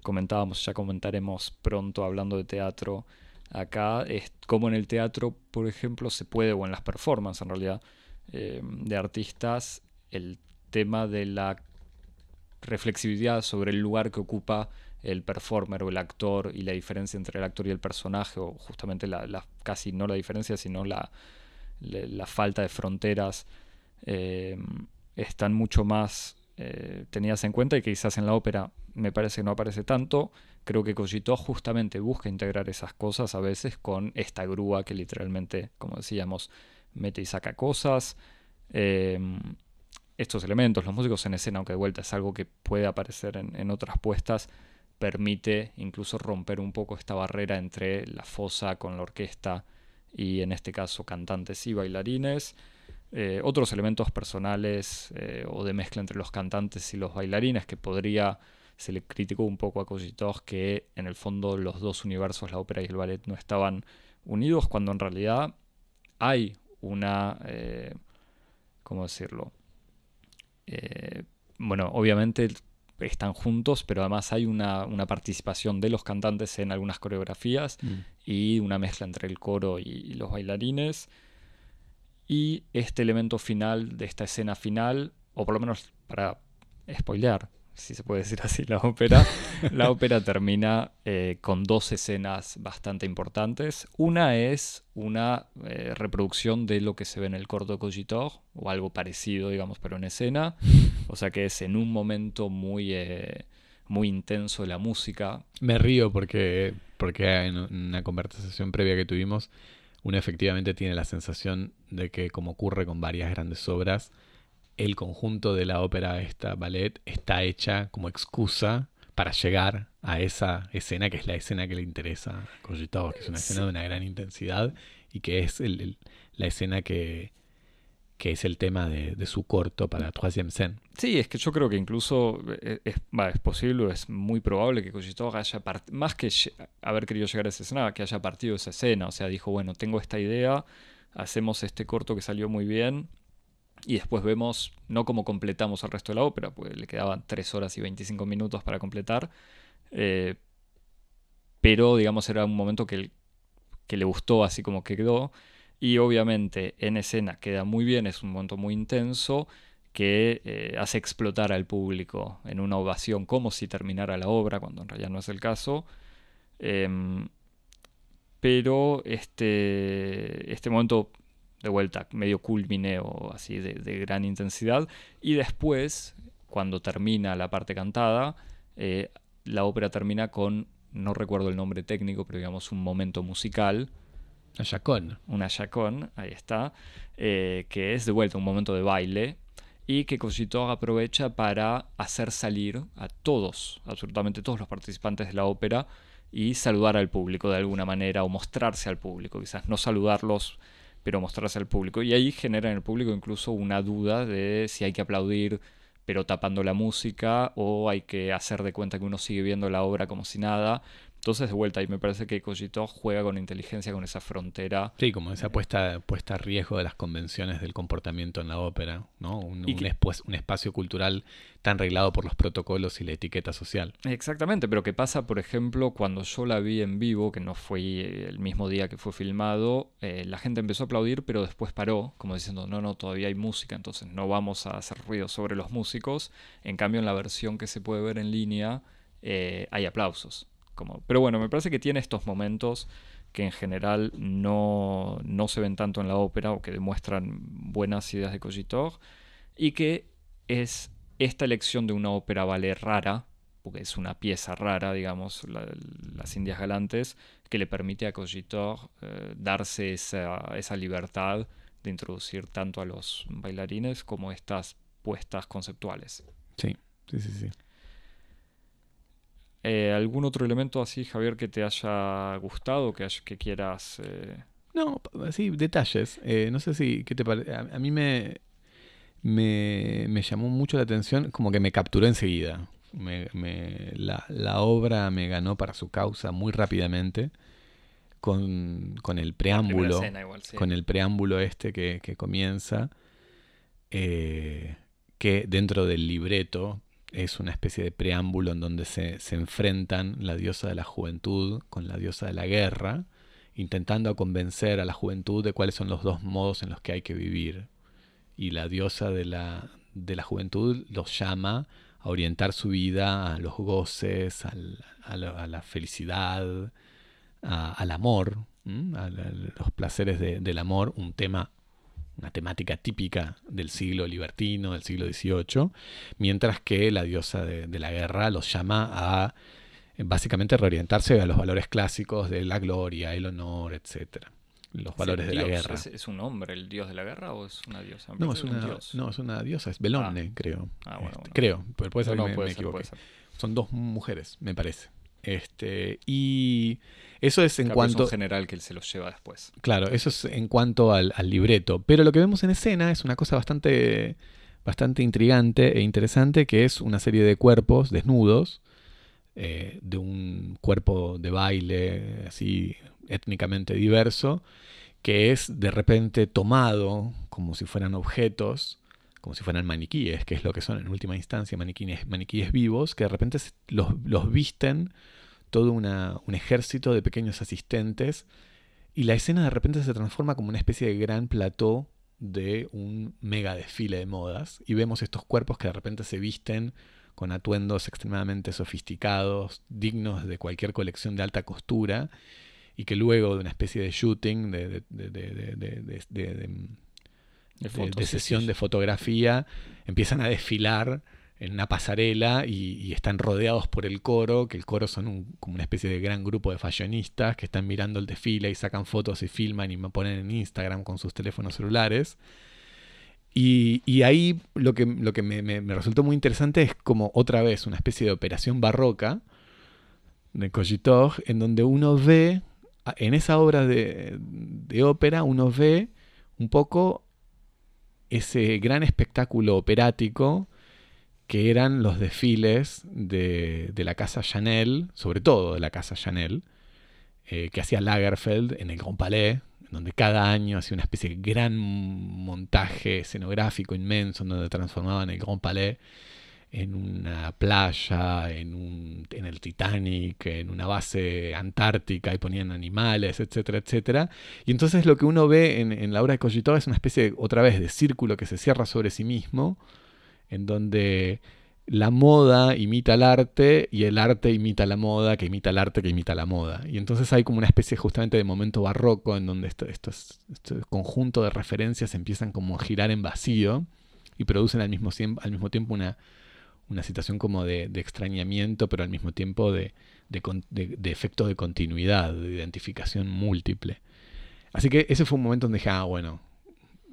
comentábamos, ya comentaremos pronto hablando de teatro, Acá es como en el teatro, por ejemplo, se puede, o en las performances en realidad, eh, de artistas, el tema de la reflexividad sobre el lugar que ocupa el performer o el actor y la diferencia entre el actor y el personaje, o justamente la, casi no la diferencia, sino la, falta de fronteras, eh, están mucho más eh, tenidas en cuenta y quizás en la ópera me parece que no aparece tanto. Creo que Cogito justamente busca integrar esas cosas a veces con esta grúa que literalmente, como decíamos, mete y saca cosas. Em, estos elementos, los músicos en escena, aunque de vuelta es algo que puede aparecer en, otras puestas, permite incluso romper un poco esta barrera entre la fosa con la orquesta y en este caso cantantes y bailarines. Eh, otros elementos personales eh, o de mezcla entre los cantantes y los bailarines que podría, se le criticó un poco a Cogitov que en el fondo los dos universos, la ópera y el ballet, no estaban unidos cuando en realidad hay una... Eh, ¿cómo decirlo? Eh, bueno, obviamente están juntos, pero además hay una, participación de los cantantes en algunas coreografías mm. y una mezcla entre el coro y, los bailarines. Y este elemento final de esta escena final, o por lo menos para spoilear, si se puede decir así, la ópera. la ópera termina eh, con dos escenas bastante importantes. Una es una eh, reproducción de lo que se ve en el corto Cogitor, o algo parecido, digamos, pero en escena. O sea que es en un momento muy, eh, muy intenso de la música. Me río porque, porque en una conversación previa que tuvimos, uno efectivamente tiene la sensación de que, como ocurre con varias grandes obras, el conjunto de la ópera esta ballet está hecha como excusa para llegar a esa escena que es la escena que le interesa a Cogitov, que es una escena de una gran intensidad y que es la escena que, es el tema de, su corto para Troisième Scène. Sí, es que yo creo que incluso eh, es, es posible, es muy probable que Cogitov haya más que haber querido llegar a esa escena, que haya partido de esa escena. O sea, dijo, bueno, tengo esta idea, hacemos este corto que salió muy bien, y después vemos no cómo completamos el resto de la ópera, pues le quedaban 3 horas y 25 minutos para completar. Eh, pero digamos era un momento que, que le gustó así como que quedó. Y obviamente en escena queda muy bien, es un momento muy intenso que eh, hace explotar al público en una ovación como si terminara la obra, cuando en realidad no es el caso. Em, pero este, este momento de vuelta, medio culmine o así de, gran intensidad. Y después, cuando termina la parte cantada, eh, la ópera termina con, no recuerdo el nombre técnico, pero digamos un momento musical. Una chacón. Una chacón, ahí está, eh, que es de vuelta un momento de baile y que Cosito aprovecha para hacer salir a todos, absolutamente todos los participantes de la ópera y saludar al público de alguna manera o mostrarse al público, quizás no saludarlos pero mostrarse al público. Y ahí genera en el público incluso una duda de si hay que aplaudir pero tapando la música o hay que hacer de cuenta que uno sigue viendo la obra como si nada. Entonces, de vuelta, y me parece que Cogito juega con inteligencia con esa frontera. Sí, como esa puesta, puesta a riesgo de las convenciones del comportamiento en la ópera, ¿no? Un, un, espacio cultural tan reglado por los protocolos y la etiqueta social. Exactamente, pero que pasa, por ejemplo, cuando yo la vi en vivo, que no fue el mismo día que fue filmado, eh, la gente empezó a aplaudir, pero después paró, como diciendo, no, no, todavía hay música, entonces no vamos a hacer ruido sobre los músicos. En cambio, en la versión que se puede ver en línea, eh, hay aplausos pero bueno, me parece que tiene estos momentos que en general no, se ven tanto en la ópera o que demuestran buenas ideas de Cogitov y que es esta elección de una ópera ballet rara, porque es una pieza rara, digamos, las Indias Galantes, que le permite a Cogitov eh, darse esa, esa libertad de introducir tanto a los bailarines como estas puestas conceptuales. Sí, sí, sí, sí. Eh, ¿Algún otro elemento así, Javier, que te haya gustado, que, que quieras... Eh? No, sí, detalles. Eh, no sé si, ¿qué te parece? A, mí me, me, llamó mucho la atención, como que me capturó enseguida. la, obra me ganó para su causa muy rápidamente. Con, el preámbulo, con el preámbulo este que, que comienza, que dentro del libreto es una especie de preámbulo en donde se, enfrentan la diosa de la juventud con la diosa de la guerra intentando convencer a la juventud de cuáles son los dos modos en los que hay que vivir. Y la diosa de la, de la juventud los llama a orientar su vida a los goces, a, la, felicidad, al amor, a, los placeres del amor, un tema, una temática típica del siglo libertino, del siglo XVIII, mientras que la diosa de la guerra los llama a básicamente reorientarse a los valores clásicos de la gloria, el honor, etcétera los valores de la guerra. ¿es, un hombre el dios de la guerra o es una diosa? No, es una, no, es una diosa, es Belonne, ah. creo. Ah, este, creo, pero puede ser que me, Son dos mujeres, me parece. Este, y eso es en cuanto... Es general que él se los lleva después. Claro, eso es en cuanto al, libreto. Pero lo que vemos en escena es una cosa bastante, bastante intrigante e interesante, que es una serie de cuerpos desnudos, eh, de un cuerpo de baile así étnicamente diverso, que es de repente tomado como si fueran objetos, como si fueran maniquíes, que es lo que son en última instancia maniquíes, maniquíes vivos, que de repente los, los visten todo un ejército de pequeños asistentes y la escena de repente se transforma como una especie de gran plató de un mega desfile de modas y vemos estos cuerpos que de repente se visten con atuendos extremadamente sofisticados, dignos de cualquier colección de alta costura y que luego de una especie de shooting, de, de, sesión de fotografía, empiezan a desfilar en una pasarela y, están rodeados por el coro, que el coro son como una especie de gran grupo de fashionistas que están mirando el desfile y sacan fotos y filman y me ponen en Instagram con sus teléfonos celulares. Y, ahí lo que, lo que me, me, resultó muy interesante es como otra vez una especie de operación barroca de Cogitog, en donde uno ve en esa obra de, ópera uno ve un poco ese gran espectáculo operático que eran los desfiles de, la casa Chanel, sobre todo de la casa Chanel, eh, que hacía Lagerfeld en el Grand Palais, donde cada año hacía una especie de gran montaje escenográfico inmenso, donde transformaban el Grand Palais en una playa, en, un, en el Titanic, en una base antártica y ponían animales, etcétera, etcétera. Y entonces lo que uno ve en, la obra de Cogito es una especie, otra vez, de círculo que se cierra sobre sí mismo, en donde la moda imita al arte y el arte imita la moda, que imita el arte, que imita la moda. Y entonces hay como una especie justamente de momento barroco en donde este conjunto de referencias empiezan como a girar en vacío y producen al mismo, al mismo tiempo una, una situación como de, extrañamiento, pero al mismo tiempo de, efecto de continuidad, de identificación múltiple. Así que ese fue un momento donde dije, ah, bueno,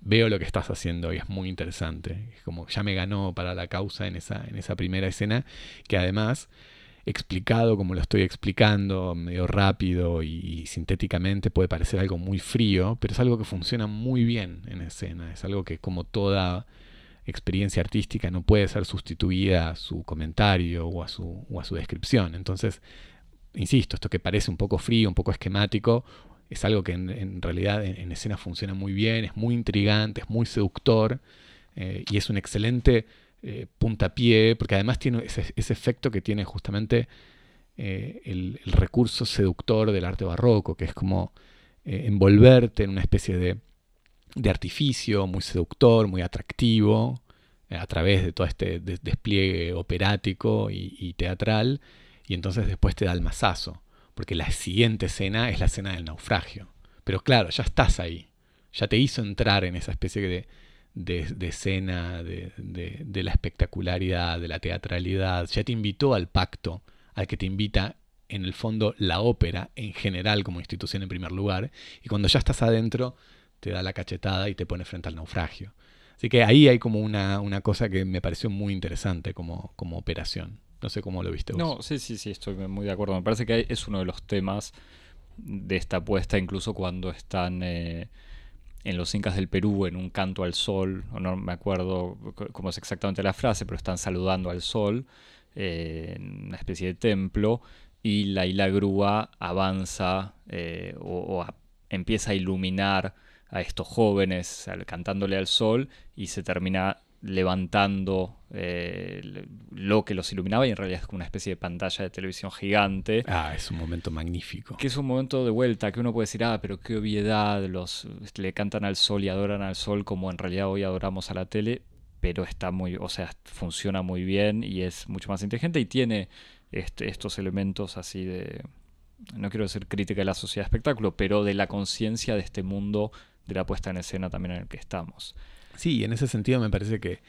veo lo que estás haciendo y es muy interesante. como ya me ganó para la causa en esa, en esa primera escena, que además, explicado como lo estoy explicando, medio rápido y, sintéticamente, puede parecer algo muy frío, pero es algo que funciona muy bien en escena. Es algo que como toda experiencia artística no puede ser sustituida a su comentario o a su, a su descripción. Entonces, insisto, esto que parece un poco frío, un poco esquemático, es algo que en, realidad en, escena funciona muy bien, es muy intrigante, es muy seductor eh, y es un excelente eh, puntapié, porque además tiene ese, efecto que tiene justamente eh, el, recurso seductor del arte barroco, que es como envolverte en una especie de de artificio, muy seductor, muy atractivo, eh, a través de todo este despliegue operático y, teatral, y entonces después te da el masazo, porque la siguiente escena es la escena del naufragio. Pero claro, ya estás ahí, ya te hizo entrar en esa especie de, de, escena, de, de, la espectacularidad, de la teatralidad, ya te invitó al pacto, al que te invita en el fondo la ópera en general como institución en primer lugar, y cuando ya estás adentro, te da la cachetada y te pone frente al naufragio. Así que ahí hay como una, cosa que me pareció muy interesante como, como operación. No sé cómo lo viste vos. No, sí, sí, sí, estoy muy de acuerdo. Me parece que es uno de los temas de esta apuesta, incluso cuando están eh, en los Incas del Perú, en un canto al sol, no me acuerdo cómo es exactamente la frase, pero están saludando al sol eh, en una especie de templo y la isla grúa avanza eh, o, empieza a iluminar a estos jóvenes cantándole al sol y se termina levantando eh, lo que los iluminaba y en realidad es como una especie de pantalla de televisión gigante. Ah, es un momento magnífico. Que es un momento de vuelta, que uno puede decir, ah, pero qué obviedad, los, le cantan al sol y adoran al sol como en realidad hoy adoramos a la tele, pero está muy, o sea, funciona muy bien y es mucho más inteligente y tiene este, estos elementos así de, no quiero decir crítica de la sociedad de espectáculo, pero de la conciencia de este mundo de la puesta en escena también en el que estamos. Sí, en ese sentido me parece que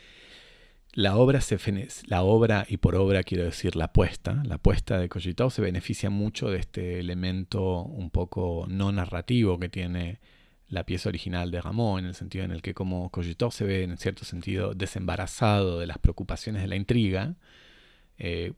la obra, se, la obra, y por obra quiero decir la puesta, la puesta de Cogitao se beneficia mucho de este elemento un poco no narrativo que tiene la pieza original de Ramón, en el sentido en el que como Cogitao se ve en cierto sentido desembarazado de las preocupaciones de la intriga, eh,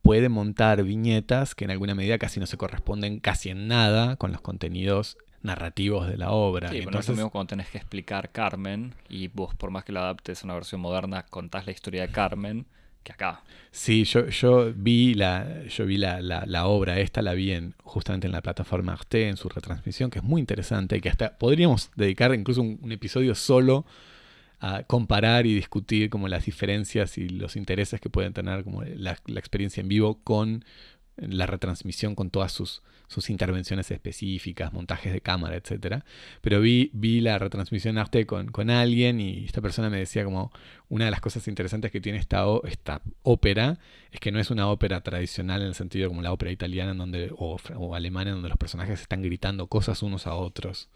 puede montar viñetas que en alguna medida casi no se corresponden casi en nada con los contenidos narrativos de la obra. Sí, Entonces, es lo mismo cuando tenés que explicar Carmen y vos, por más que lo adaptes a una versión moderna, contás la historia de Carmen que acá. Sí, yo, yo vi, la, yo vi la, la, obra, esta la vi en, justamente en la plataforma Arte, en su retransmisión, que es muy interesante y que hasta podríamos dedicar incluso un, episodio solo a comparar y discutir como las diferencias y los intereses que pueden tener como la, la experiencia en vivo con la retransmisión con todas sus, sus intervenciones específicas, montajes de cámara, etc. Pero vi, vi la retransmisión arte con, con alguien y esta persona me decía como una de las cosas interesantes que tiene esta, esta ópera es que no es una ópera tradicional en el sentido como la ópera italiana en donde, o, o alemana en donde los personajes están gritando cosas unos a otros.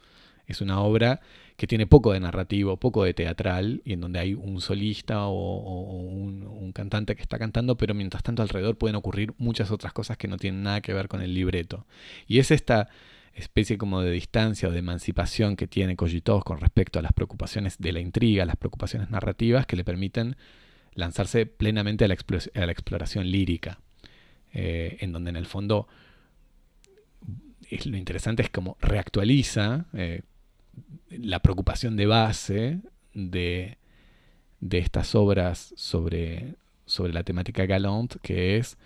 Es una obra que tiene poco de narrativo, poco de teatral, y en donde hay un solista o, un, cantante que está cantando, pero mientras tanto alrededor pueden ocurrir muchas otras cosas que no tienen nada que ver con el libreto. Y es esta especie como de distancia o de emancipación que tiene Cogitov con respecto a las preocupaciones de la intriga, las preocupaciones narrativas que le permiten lanzarse plenamente a la, exploración lírica, eh, en donde en el fondo lo interesante es como reactualiza eh, la preocupación de base de, de estas obras sobre, sobre la temática galant, que es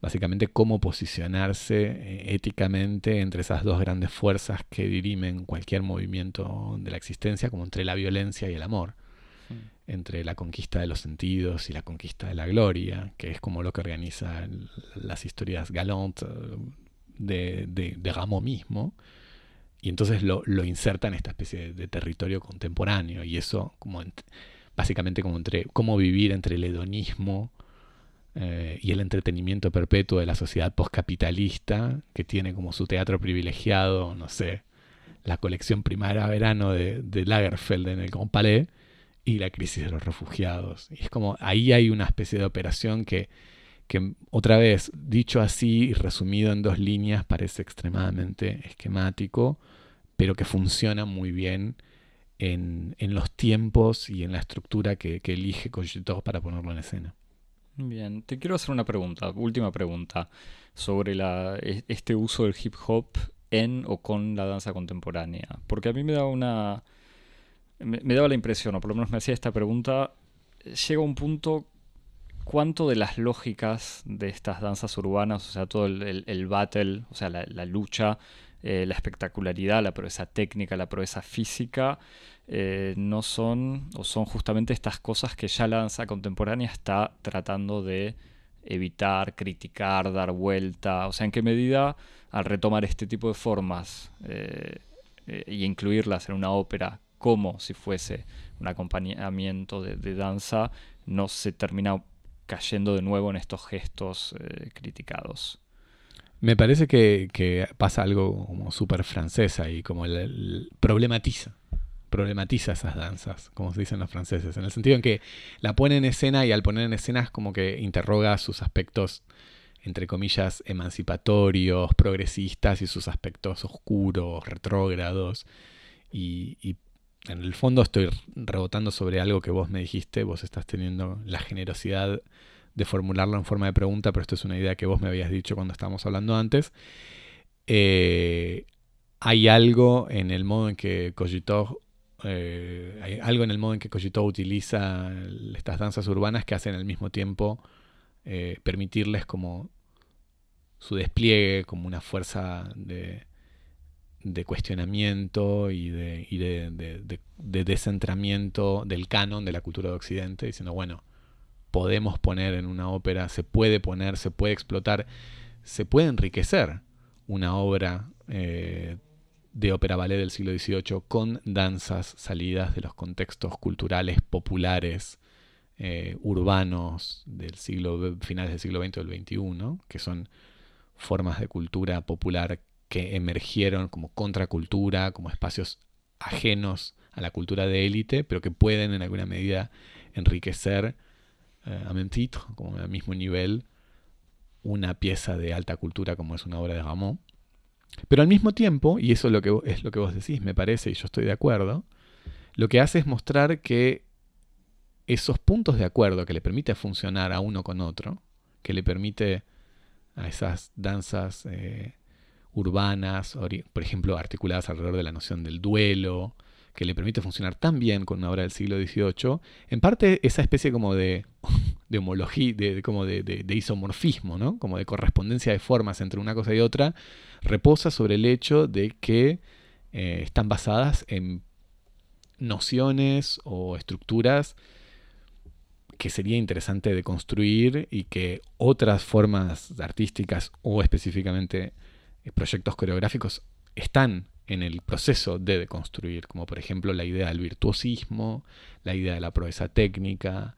básicamente cómo posicionarse eh, éticamente entre esas dos grandes fuerzas que dirimen cualquier movimiento de la existencia, como entre la violencia y el amor, entre la conquista de los sentidos y la conquista de la gloria, que es como lo que organiza las historias galant eh, de, de, de mismo, y entonces lo, lo, inserta en esta especie de, territorio contemporáneo y eso como básicamente como entre cómo vivir entre el hedonismo eh, y el entretenimiento perpetuo de la sociedad postcapitalista que tiene como su teatro privilegiado no sé la colección primavera-verano de, de, Lagerfeld en el Palais y la crisis de los refugiados. Y es como ahí hay una especie de operación que que otra vez, dicho así y resumido en dos líneas, parece extremadamente esquemático, pero que funciona muy bien en, los tiempos y en la estructura que, elige Cogitov para ponerlo en escena. Bien, te quiero hacer una pregunta, última pregunta, sobre la, e, este uso del hip hop en o con la danza contemporánea. Porque a mí me da una. Me, daba la impresión, o por lo menos me hacía esta pregunta. Llega un punto. ¿Cuánto de las lógicas de estas danzas urbanas, o sea, todo el, battle, o sea, la lucha, eh, la espectacularidad, la proeza técnica, la proeza física, eh, no son, o son justamente estas cosas que ya la danza contemporánea está tratando de evitar, criticar, dar vuelta, o sea, en qué medida al retomar este tipo de formas eh, y incluirlas en una ópera como si fuese un acompañamiento de, danza, no se termina cayendo de nuevo en estos gestos criticados. Me parece que, pasa algo como súper francesa y como el, problematiza. Problematiza esas danzas, como se dicen los franceses, en el sentido en que la pone en escena y al poner en escena es como que interroga sus aspectos, entre comillas, emancipatorios, progresistas y sus aspectos oscuros, retrógrados. Y, y en el fondo estoy rebotando sobre algo que vos me dijiste, vos estás teniendo la generosidad de formularlo en forma de pregunta, pero esto es una idea que vos me habías dicho cuando estábamos hablando antes. Eh, hay algo en el modo en que Cogitov eh, hay algo en el modo en que Cogitov utiliza estas danzas urbanas que hacen al mismo tiempo eh, permitirles como su despliegue como una fuerza de, de cuestionamiento y, de, y de, de, de, descentramiento del canon de la cultura de Occidente, diciendo, bueno, podemos poner en una ópera, se puede poner, se puede explotar, se puede enriquecer una obra eh, de ópera ballet del siglo XVIII con danzas salidas de los contextos culturales populares eh, urbanos del siglo finales del siglo XX o del XXI, que son formas de cultura popular que emergieron como contracultura, como espacios ajenos a la cultura de élite, pero que pueden en alguna medida enriquecer eh, a même como al mismo nivel, una pieza de alta cultura como es una obra de Rameau. Pero al mismo tiempo, y eso es lo que, es lo que vos decís, me parece, y yo estoy de acuerdo, lo que hace es mostrar que esos puntos de acuerdo que le permite funcionar a uno con otro, que le permite a esas danzas eh, urbanas, por ejemplo, articuladas alrededor de la noción del duelo, que le permite funcionar tan bien con una obra del siglo XVIII, en parte esa especie como de, homología, de, como de, isomorfismo, ¿no? como de correspondencia de formas entre una cosa y otra, reposa sobre el hecho de que eh, están basadas en nociones o estructuras que sería interesante de construir y que otras formas artísticas o específicamente proyectos coreográficos están en el proceso de deconstruir, como por ejemplo la idea del virtuosismo, la idea de la proeza técnica,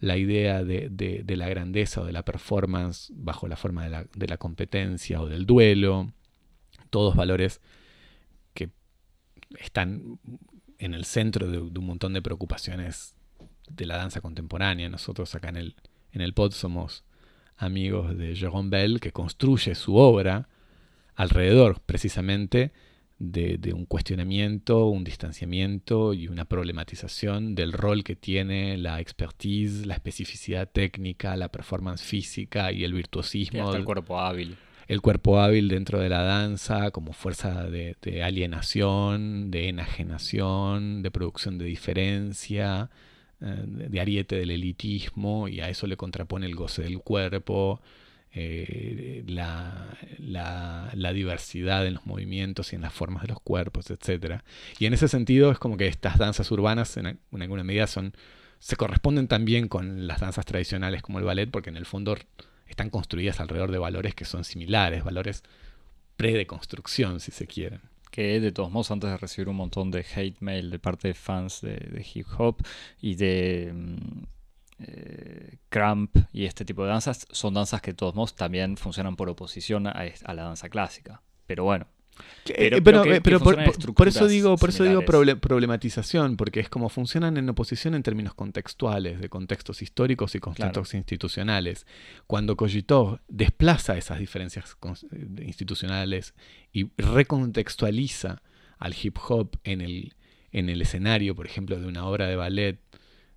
la idea de, la grandeza o de la performance bajo la forma de la, competencia o del duelo, todos valores que están en el centro de, un montón de preocupaciones de la danza contemporánea. Nosotros acá en el, en el pod somos amigos de Jérôme Bell, que construye su obra alrededor precisamente de, un cuestionamiento, un distanciamiento y una problematización del rol que tiene la expertise, la especificidad técnica, la performance física y el virtuosismo. el cuerpo hábil. El cuerpo hábil dentro de la danza como fuerza de, alienación, de enajenación, de producción de diferencia, eh, de ariete del elitismo, y a eso le contrapone el goce del cuerpo, eh, la, la, diversidad en los movimientos y en las formas de los cuerpos, etc. Y en ese sentido es como que estas danzas urbanas en, alguna medida son, se corresponden también con las danzas tradicionales como el ballet, porque en el fondo están construidas alrededor de valores que son similares, valores pre-deconstrucción, si se quieren que de todos modos antes de recibir un montón de hate mail de parte de fans de, hip hop y de mm, eh, cramp y este tipo de danzas son danzas que de todos modos también funcionan por oposición a, la danza clásica. Pero bueno. Pero, eh, pero, por, eso digo, por eso digo problematización, porque es como funcionan en oposición en términos contextuales, de contextos históricos y contextos institucionales. Cuando Cogito desplaza esas diferencias eh, institucionales y recontextualiza al hip hop en el, en el escenario, por ejemplo, de una obra de ballet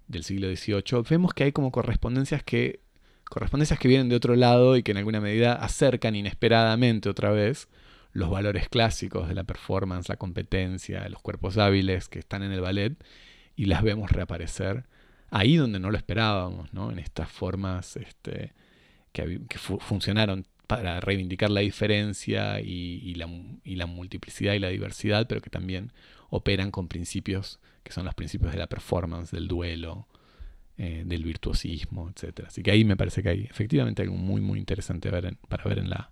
del siglo XVIII, vemos que hay como correspondencias que, correspondencias que vienen de otro lado y que en alguna medida acercan inesperadamente otra vez los valores clásicos de la performance, la competencia, los cuerpos hábiles que están en el ballet y las vemos reaparecer ahí donde no lo esperábamos, ¿no? en estas formas este, que, funcionaron para reivindicar la diferencia y, la, y la multiplicidad y la diversidad, pero que también operan con principios que son los principios de la performance, del duelo, eh, del virtuosismo, etc. Así que ahí me parece que hay efectivamente algo muy, muy interesante ver para ver en la,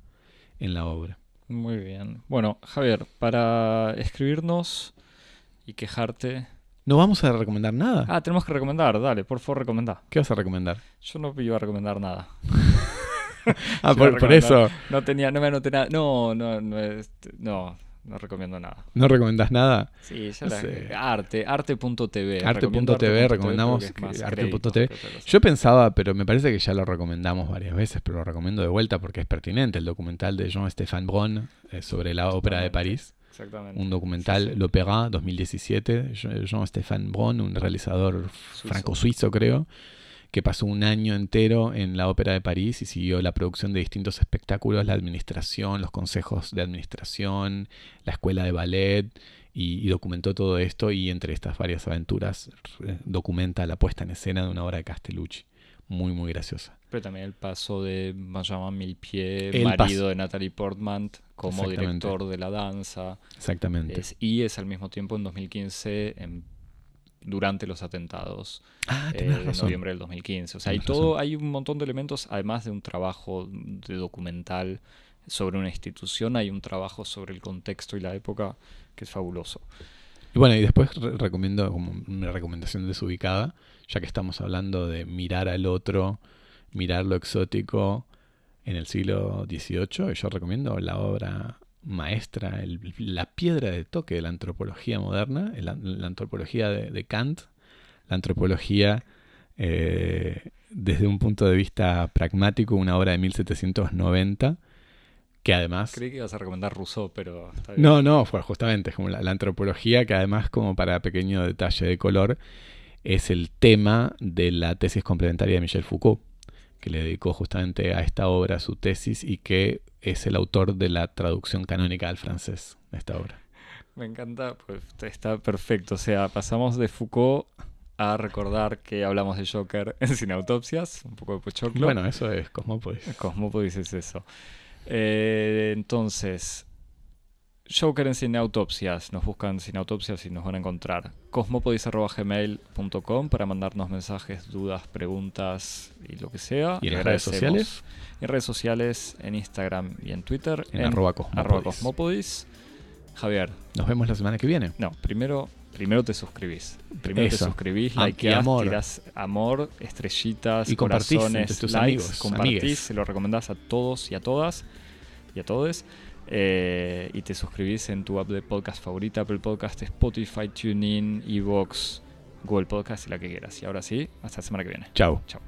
en la obra. Muy bien. Bueno, Javier, para escribirnos y quejarte... ¿No vamos a recomendar nada? Ah, tenemos que recomendar, dale, por favor, recomendá. ¿Qué vas a recomendar? Yo no iba a recomendar nada. ah, por, eso. No tenía, no me anoté nada. No, no, no, este, no, no recomiendo nada. ¿No recomendás nada? Sí, ya la, arte, arte.tv. Arte.tv, recomendamos arte.tv. Yo pensaba, pero me parece que ya lo recomendamos varias veces, pero lo recomiendo de vuelta porque es pertinente, el documental de Jean-Stéphane Bron eh, sobre la ópera de París. Exactamente. Un documental, L'Opéra 2017, Jean-Stéphane Bron, un realizador franco-suizo creo que pasó un año entero en la Ópera de París y siguió la producción de distintos espectáculos, la administración, los consejos de administración, la escuela de ballet, y, documentó todo esto y entre estas varias aventuras documenta la puesta en escena de una obra de Castellucci. muy, muy graciosa. Pero también el paso de Benjamin Milpied, El marido de Natalie Portman, como director de la danza. Exactamente. Es- y es al mismo tiempo en 2015, en- durante los atentados ah, eh, de razón. noviembre del 2015. O sea, hay todo, razón. hay un montón de elementos, además de un trabajo de documental sobre una institución, hay un trabajo sobre el contexto y la época que es fabuloso. Y bueno, y después re- recomiendo como una recomendación desubicada, ya que estamos hablando de mirar al otro, mirar lo exótico en el siglo XVIII, y yo recomiendo la obra maestra, el- la piedra de toque de la antropología moderna, el- la, antropología de, de Kant, la antropología eh, desde un punto de vista pragmático, una obra de 1790, que además... Creí que ibas a recomendar Rousseau, pero está bien. No, no, fue justamente es como la, la antropología, que además, como para pequeño detalle de color, es el tema de la tesis complementaria de Michel Foucault, que le dedicó justamente a esta obra su tesis y que es el autor de la traducción canónica al francés de esta obra. Me encanta, pues está perfecto. O sea, pasamos de Foucault a recordar que hablamos de Joker en Sin Autopsias, un poco de pochoclo. Bueno, eso es Cosmópolis. Cosmópolis es eso. Eh, entonces, Joker en Sin Autopsias. Nos buscan Sin Autopsias y nos van a encontrar. Cosmopodis.gmail.com para mandarnos mensajes, dudas, preguntas y lo que sea. ¿Y en redes sociales? Y en redes sociales, en Instagram y en Twitter. En, arroba Cosmopodis. Javier, Nos vemos la semana que viene. no, primero, primero te suscribís. Primero Eso. te suscribís, likeás, amor. tirás amor, estrellitas, Y corazones, tus likes, amigos, compartís, amigues. se lo recomendás a todos y a todas y a todos. Eh, y te suscribís en tu app de podcast favorita, Apple Podcast, Spotify, TuneIn, Evox, Google Podcast y la que quieras. Y ahora sí, hasta la semana que viene. Chao. Chao.